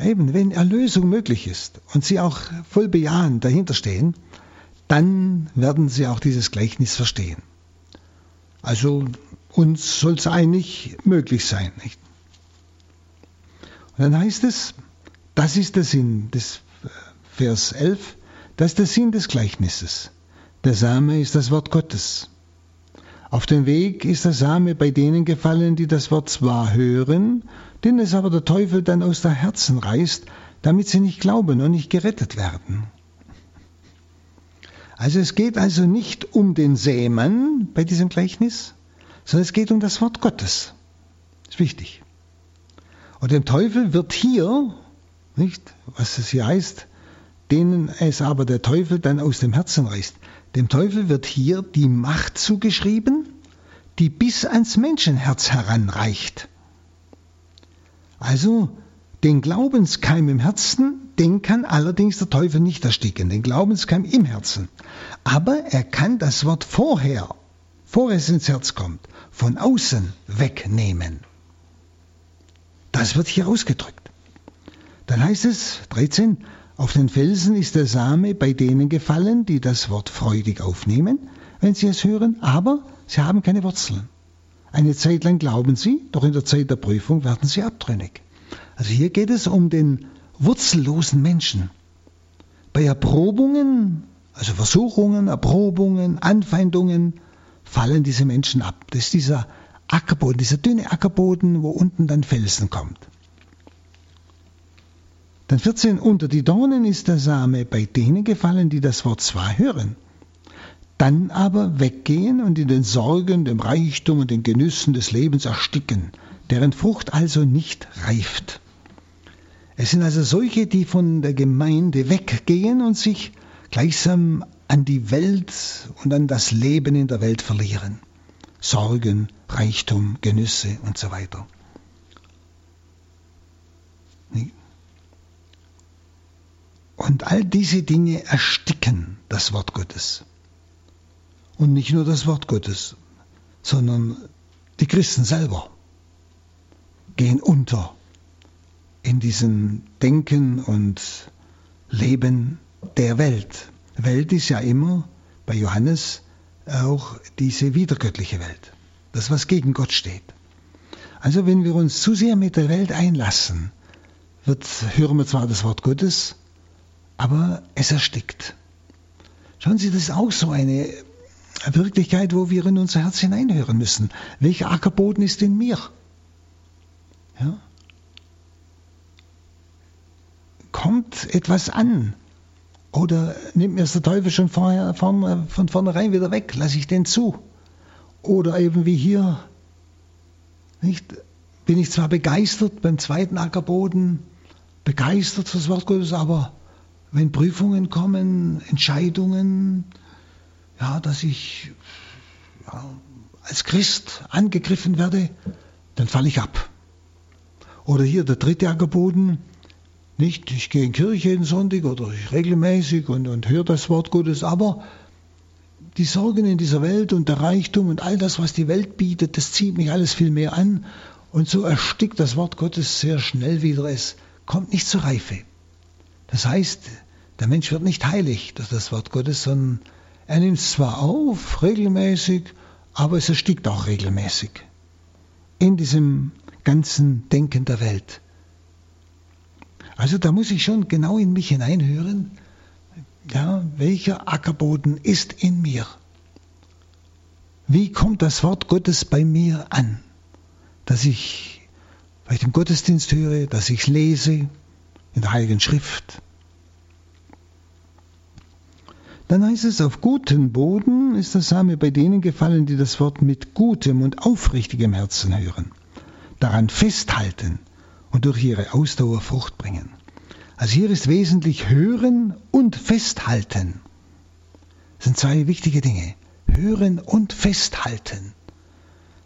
Eben, wenn Erlösung möglich ist und Sie auch voll bejahend dahinter stehen, dann werden sie auch dieses Gleichnis verstehen. Also uns soll es eigentlich möglich sein. Nicht? Und dann heißt es, das ist der Sinn des äh, Vers 11, das ist der Sinn des Gleichnisses. Der Same ist das Wort Gottes. Auf dem Weg ist der Same bei denen gefallen, die das Wort zwar hören, den es aber der Teufel dann aus der Herzen reißt, damit sie nicht glauben und nicht gerettet werden. Also es geht also nicht um den Sämann bei diesem Gleichnis, sondern es geht um das Wort Gottes. Das ist wichtig. Und dem Teufel wird hier, nicht, was es hier heißt, denen es aber der Teufel dann aus dem Herzen reißt. Dem Teufel wird hier die Macht zugeschrieben, die bis ans Menschenherz heranreicht. Also den Glaubenskeim im Herzen, den kann allerdings der Teufel nicht ersticken, den Glaubenskeim im Herzen. Aber er kann das Wort vorher, vor es ins Herz kommt, von außen wegnehmen. Das wird hier ausgedrückt. Dann heißt es 13, auf den Felsen ist der Same bei denen gefallen, die das Wort freudig aufnehmen, wenn sie es hören, aber sie haben keine Wurzeln. Eine Zeit lang glauben sie, doch in der Zeit der Prüfung werden sie abtrünnig. Also hier geht es um den wurzellosen Menschen. Bei Erprobungen, also Versuchungen, Erprobungen, Anfeindungen, fallen diese Menschen ab. Das ist dieser Ackerboden, dieser dünne Ackerboden, wo unten dann Felsen kommt. Dann 14, unter die Dornen ist der Same bei denen gefallen, die das Wort zwar hören, dann aber weggehen und in den Sorgen, dem Reichtum und den Genüssen des Lebens ersticken, deren Frucht also nicht reift. Es sind also solche, die von der Gemeinde weggehen und sich gleichsam an die Welt und an das Leben in der Welt verlieren. Sorgen, Reichtum, Genüsse und so weiter. Und all diese Dinge ersticken das Wort Gottes. Und nicht nur das Wort Gottes, sondern die Christen selber gehen unter in diesem Denken und Leben der Welt. Welt ist ja immer bei Johannes auch diese wiedergöttliche Welt, das was gegen Gott steht. Also wenn wir uns zu sehr mit der Welt einlassen, wird, hören wir zwar das Wort Gottes, aber es erstickt. Schauen Sie, das ist auch so eine Wirklichkeit, wo wir in unser Herz hineinhören müssen. Welcher Ackerboden ist in mir? Ja? Kommt etwas an? Oder nimmt mir das der Teufel schon vorher, von, von vornherein wieder weg? Lasse ich den zu? Oder eben wie hier, nicht? bin ich zwar begeistert beim zweiten Ackerboden, begeistert fürs Wort Gottes, aber wenn Prüfungen kommen, Entscheidungen, ja, dass ich ja, als Christ angegriffen werde, dann falle ich ab. Oder hier der dritte Ackerboden, nicht, ich gehe in Kirche jeden Sonntag oder ich regelmäßig und, und höre das Wort Gottes, aber die Sorgen in dieser Welt und der Reichtum und all das, was die Welt bietet, das zieht mich alles viel mehr an und so erstickt das Wort Gottes sehr schnell wieder. Es kommt nicht zur Reife. Das heißt, der Mensch wird nicht heilig durch das Wort Gottes, sondern er nimmt es zwar auf, regelmäßig, aber es erstickt auch regelmäßig in diesem ganzen Denken der Welt. Also da muss ich schon genau in mich hineinhören, ja, welcher Ackerboden ist in mir? Wie kommt das Wort Gottes bei mir an? Dass ich bei dem Gottesdienst höre, dass ich lese in der Heiligen Schrift. Dann heißt es, auf guten Boden ist der Same bei denen gefallen, die das Wort mit gutem und aufrichtigem Herzen hören daran festhalten und durch ihre Ausdauer Frucht bringen. Also hier ist wesentlich hören und festhalten. Das sind zwei wichtige Dinge. Hören und festhalten.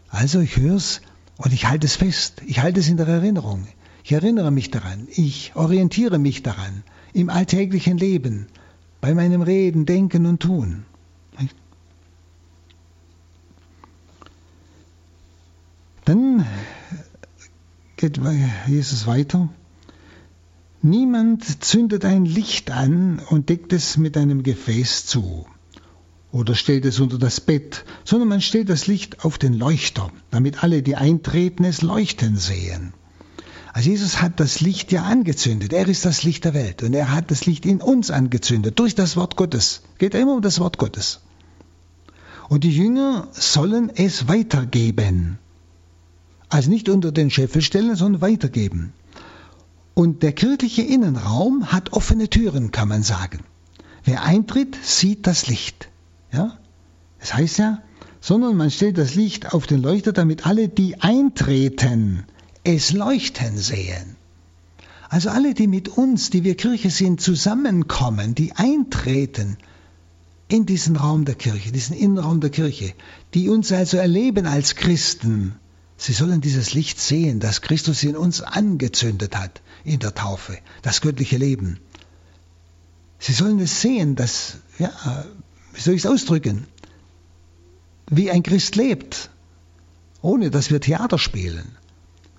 Also ich höre es und ich halte es fest. Ich halte es in der Erinnerung. Ich erinnere mich daran. Ich orientiere mich daran. Im alltäglichen Leben. Bei meinem Reden, Denken und Tun. Dann geht Jesus weiter. Niemand zündet ein Licht an und deckt es mit einem Gefäß zu. oder stellt es unter das Bett, sondern man stellt das Licht auf den Leuchter, damit alle, die eintreten, es leuchten sehen. Also Jesus hat das Licht ja angezündet. Er ist das Licht der Welt und er hat das Licht in uns angezündet durch das Wort Gottes. Geht immer um das Wort Gottes. Und die Jünger sollen es weitergeben. Also nicht unter den Scheffel stellen, sondern weitergeben. Und der kirchliche Innenraum hat offene Türen, kann man sagen. Wer eintritt, sieht das Licht. Ja? Das heißt ja, sondern man stellt das Licht auf den Leuchter, damit alle, die eintreten, es leuchten sehen. Also alle, die mit uns, die wir Kirche sind, zusammenkommen, die eintreten in diesen Raum der Kirche, diesen Innenraum der Kirche, die uns also erleben als Christen, sie sollen dieses Licht sehen, das Christus in uns angezündet hat in der Taufe, das göttliche Leben. Sie sollen es sehen, dass, ja, wie soll ich es ausdrücken, wie ein Christ lebt, ohne dass wir Theater spielen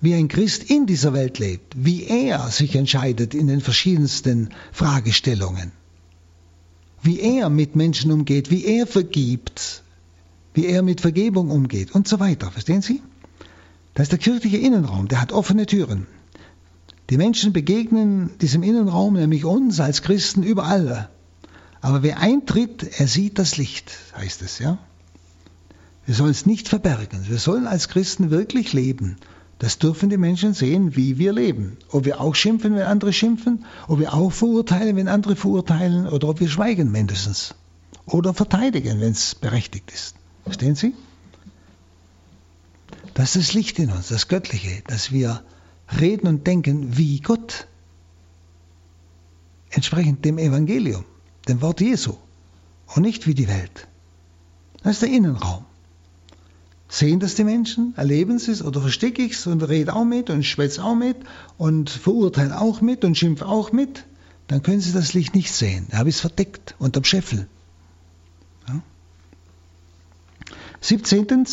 wie ein Christ in dieser Welt lebt, wie er sich entscheidet in den verschiedensten Fragestellungen, wie er mit Menschen umgeht, wie er vergibt, wie er mit Vergebung umgeht und so weiter. Verstehen Sie? Das ist der kirchliche Innenraum, der hat offene Türen. Die Menschen begegnen diesem Innenraum, nämlich uns als Christen, überall. Aber wer eintritt, er sieht das Licht, heißt es, ja? Wir sollen es nicht verbergen. Wir sollen als Christen wirklich leben das dürfen die Menschen sehen, wie wir leben. Ob wir auch schimpfen, wenn andere schimpfen, ob wir auch verurteilen, wenn andere verurteilen, oder ob wir schweigen mindestens. Oder verteidigen, wenn es berechtigt ist. Verstehen Sie? Das ist das Licht in uns, das Göttliche, dass wir reden und denken wie Gott. Entsprechend dem Evangelium, dem Wort Jesu. Und nicht wie die Welt. Das ist der Innenraum. Sehen das die Menschen? Erleben sie es oder verstecke ich es und rede auch mit und schwätze auch mit und verurteile auch mit und schimpfe auch mit? Dann können sie das Licht nicht sehen. Da habe ich es verdeckt unterm Scheffel. Ja? 17.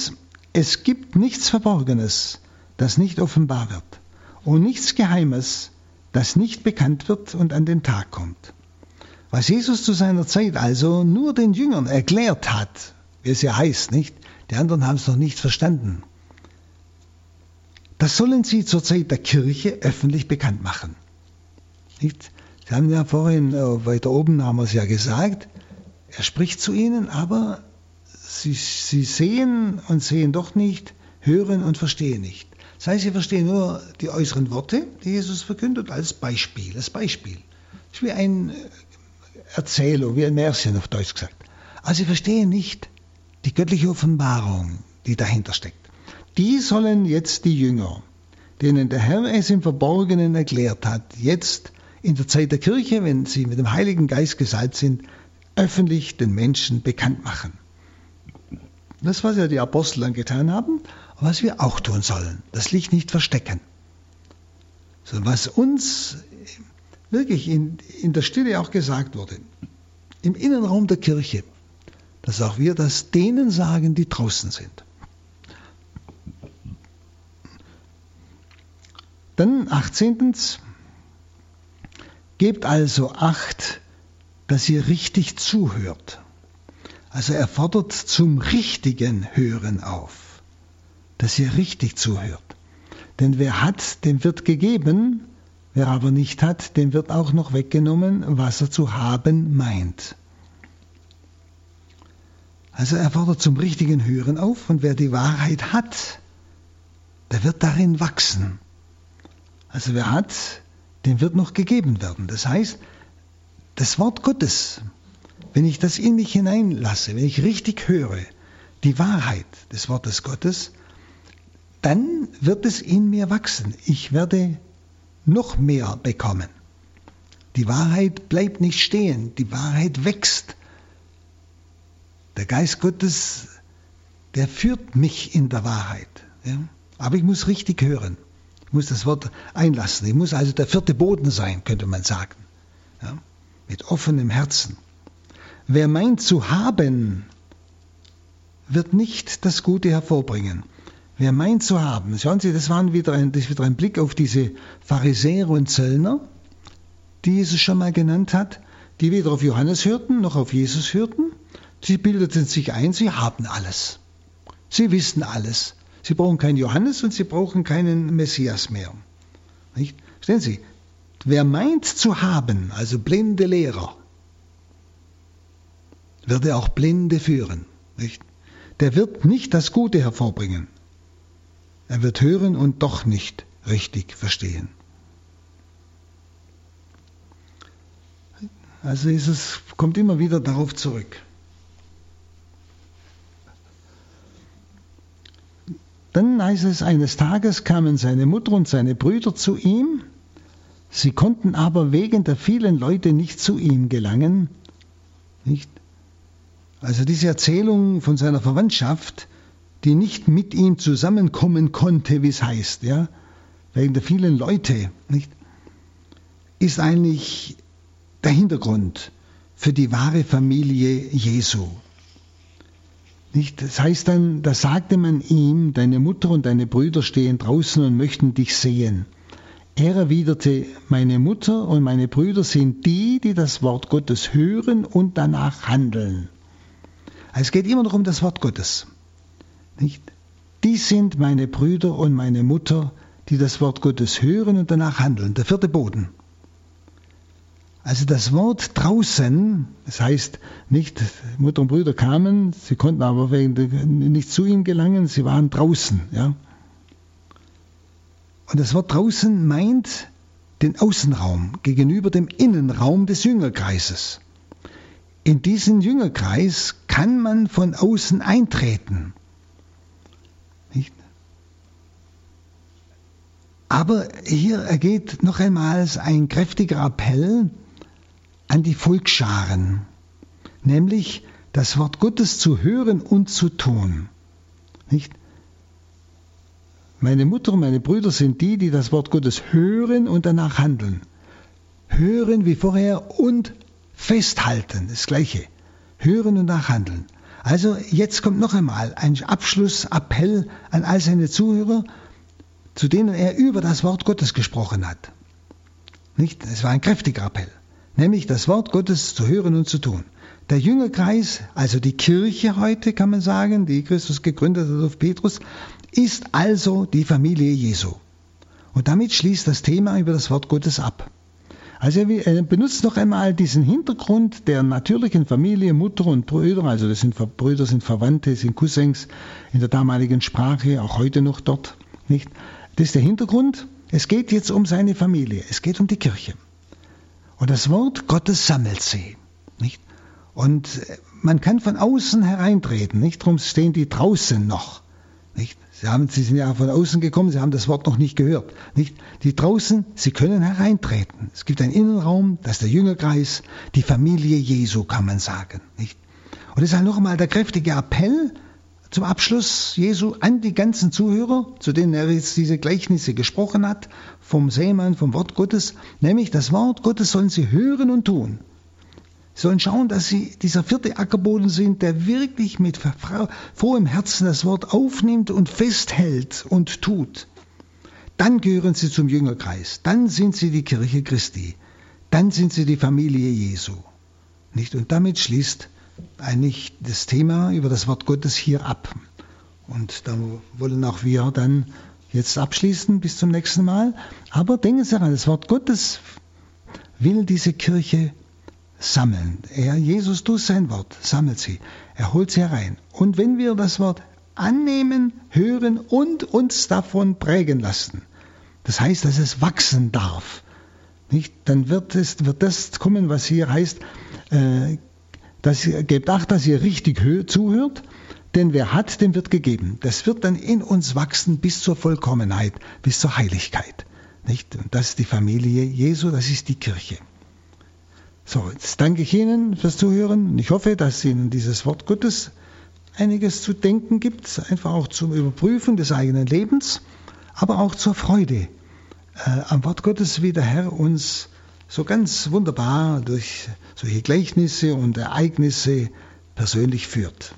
Es gibt nichts Verborgenes, das nicht offenbar wird und nichts Geheimes, das nicht bekannt wird und an den Tag kommt. Was Jesus zu seiner Zeit also nur den Jüngern erklärt hat, wie es ja heißt, nicht? Die anderen haben es noch nicht verstanden. Das sollen sie zur Zeit der Kirche öffentlich bekannt machen. Nicht? Sie haben ja vorhin äh, weiter oben haben wir es ja gesagt, er spricht zu ihnen, aber sie, sie sehen und sehen doch nicht, hören und verstehen nicht. Das heißt, sie verstehen nur die äußeren Worte, die Jesus verkündet, als Beispiel. Als Beispiel. Das ist wie eine Erzählung, wie ein Märchen auf Deutsch gesagt. Aber sie verstehen nicht, die göttliche Offenbarung, die dahinter steckt. Die sollen jetzt die Jünger, denen der Herr es im Verborgenen erklärt hat, jetzt in der Zeit der Kirche, wenn sie mit dem Heiligen Geist gesalbt sind, öffentlich den Menschen bekannt machen. Das, was ja die Apostel dann getan haben, was wir auch tun sollen. Das Licht nicht verstecken. Sondern was uns wirklich in, in der Stille auch gesagt wurde, im Innenraum der Kirche, dass auch wir das denen sagen, die draußen sind. Dann 18. Gebt also Acht, dass ihr richtig zuhört. Also er fordert zum richtigen Hören auf, dass ihr richtig zuhört. Denn wer hat, dem wird gegeben, wer aber nicht hat, dem wird auch noch weggenommen, was er zu haben meint. Also er fordert zum richtigen Hören auf und wer die Wahrheit hat, der wird darin wachsen. Also wer hat, dem wird noch gegeben werden. Das heißt, das Wort Gottes, wenn ich das in mich hineinlasse, wenn ich richtig höre, die Wahrheit des Wortes Gottes, dann wird es in mir wachsen. Ich werde noch mehr bekommen. Die Wahrheit bleibt nicht stehen, die Wahrheit wächst. Der Geist Gottes, der führt mich in der Wahrheit. Ja? Aber ich muss richtig hören. Ich muss das Wort einlassen. Ich muss also der vierte Boden sein, könnte man sagen. Ja? Mit offenem Herzen. Wer meint zu haben, wird nicht das Gute hervorbringen. Wer meint zu haben, schauen Sie, das, war wieder ein, das ist wieder ein Blick auf diese Pharisäer und Zöllner, die Jesus schon mal genannt hat, die weder auf Johannes hörten noch auf Jesus hörten, Sie bildeten sich ein, sie haben alles. Sie wissen alles. Sie brauchen keinen Johannes und sie brauchen keinen Messias mehr. Nicht? Verstehen Sie? Wer meint zu haben, also blinde Lehrer, wird er auch Blinde führen. Nicht? Der wird nicht das Gute hervorbringen. Er wird hören und doch nicht richtig verstehen. Also es, kommt immer wieder darauf zurück. Dann heißt es, eines Tages kamen seine Mutter und seine Brüder zu ihm, sie konnten aber wegen der vielen Leute nicht zu ihm gelangen. Nicht? Also diese Erzählung von seiner Verwandtschaft, die nicht mit ihm zusammenkommen konnte, wie es heißt, ja, wegen der vielen Leute, nicht, ist eigentlich der Hintergrund für die wahre Familie Jesu. Nicht? Das heißt dann, da sagte man ihm, deine Mutter und deine Brüder stehen draußen und möchten dich sehen. Er erwiderte, meine Mutter und meine Brüder sind die, die das Wort Gottes hören und danach handeln. Es geht immer noch um das Wort Gottes. Nicht? Die sind meine Brüder und meine Mutter, die das Wort Gottes hören und danach handeln. Der vierte Boden. Also das Wort draußen, das heißt nicht, Mutter und Brüder kamen, sie konnten aber nicht zu ihm gelangen, sie waren draußen. Ja? Und das Wort draußen meint den Außenraum gegenüber dem Innenraum des Jüngerkreises. In diesen Jüngerkreis kann man von außen eintreten. Nicht? Aber hier ergeht noch einmal ein kräftiger Appell an die Volksscharen, nämlich das Wort Gottes zu hören und zu tun. Nicht? Meine Mutter und meine Brüder sind die, die das Wort Gottes hören und danach handeln. Hören wie vorher und festhalten, das Gleiche. Hören und nachhandeln. Also jetzt kommt noch einmal ein Abschlussappell an all seine Zuhörer, zu denen er über das Wort Gottes gesprochen hat. Nicht? Es war ein kräftiger Appell nämlich das Wort Gottes zu hören und zu tun. Der Jüngerkreis, also die Kirche heute kann man sagen, die Christus gegründet hat auf Petrus, ist also die Familie Jesu. Und damit schließt das Thema über das Wort Gottes ab. Also er benutzt noch einmal diesen Hintergrund der natürlichen Familie, Mutter und Brüder, also das sind Brüder, sind Verwandte, sind Cousins in der damaligen Sprache, auch heute noch dort, nicht? Das ist der Hintergrund. Es geht jetzt um seine Familie, es geht um die Kirche. Und das Wort Gottes sammelt sie. Nicht? Und man kann von außen hereintreten. Nicht? Darum stehen die draußen noch. Sie, haben, sie sind ja von außen gekommen, sie haben das Wort noch nicht gehört. Nicht? Die draußen, sie können hereintreten. Es gibt einen Innenraum, das ist der Jüngerkreis, die Familie Jesu, kann man sagen. Nicht? Und halt noch einmal der kräftige Appell zum Abschluss Jesu an die ganzen Zuhörer, zu denen er jetzt diese Gleichnisse gesprochen hat, vom Seemann, vom Wort Gottes, nämlich das Wort Gottes sollen sie hören und tun. Sollen schauen, dass sie dieser vierte Ackerboden sind, der wirklich mit frohem Herzen das Wort aufnimmt und festhält und tut. Dann gehören sie zum Jüngerkreis, dann sind sie die Kirche Christi, dann sind sie die Familie Jesu. Nicht? Und damit schließt eigentlich das Thema über das Wort Gottes hier ab. Und da wollen auch wir dann jetzt abschließen bis zum nächsten Mal. Aber denken Sie daran, das Wort Gottes will diese Kirche sammeln. Er, Jesus, durch sein Wort, sammelt sie. Er holt sie herein. Und wenn wir das Wort annehmen, hören und uns davon prägen lassen, das heißt, dass es wachsen darf, nicht? dann wird, es, wird das kommen, was hier heißt, äh, dass gebt Acht, dass ihr richtig zuhört, denn wer hat, dem wird gegeben. Das wird dann in uns wachsen bis zur Vollkommenheit, bis zur Heiligkeit. Nicht? Und das ist die Familie Jesu, das ist die Kirche. So, jetzt danke ich Ihnen fürs Zuhören und ich hoffe, dass Ihnen dieses Wort Gottes einiges zu denken gibt, einfach auch zum Überprüfen des eigenen Lebens, aber auch zur Freude äh, am Wort Gottes, wie der Herr uns so ganz wunderbar durch solche Gleichnisse und Ereignisse persönlich führt.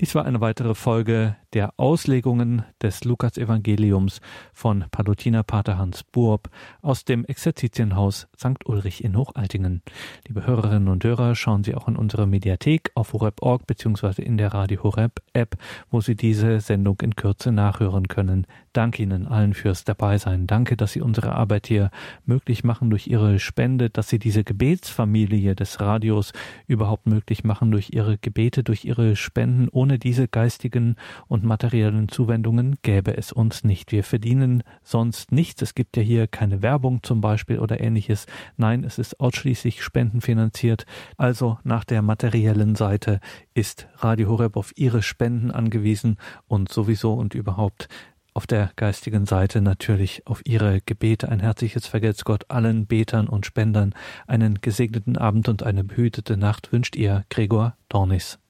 Dies war eine weitere Folge der Auslegungen des Lukas-Evangeliums von Palutiner Pater Hans Burb aus dem Exerzitienhaus St. Ulrich in Hochaltingen. Liebe Hörerinnen und Hörer, schauen Sie auch in unsere Mediathek auf horeb.org bzw. in der Radio Horeb App, wo Sie diese Sendung in Kürze nachhören können. Danke Ihnen allen fürs Dabeisein. Danke, dass Sie unsere Arbeit hier möglich machen durch Ihre Spende, dass Sie diese Gebetsfamilie des Radios überhaupt möglich machen durch Ihre Gebete, durch Ihre Spenden. Ohne diese geistigen und materiellen Zuwendungen gäbe es uns nicht. Wir verdienen sonst nichts. Es gibt ja hier keine Werbung zum Beispiel oder ähnliches. Nein, es ist ausschließlich spendenfinanziert. Also nach der materiellen Seite ist Radio Horeb auf Ihre Spenden angewiesen und sowieso und überhaupt auf der geistigen Seite natürlich auf Ihre Gebete. Ein herzliches Vergelt's Gott allen Betern und Spendern. Einen gesegneten Abend und eine behütete Nacht wünscht Ihr Gregor Dornis.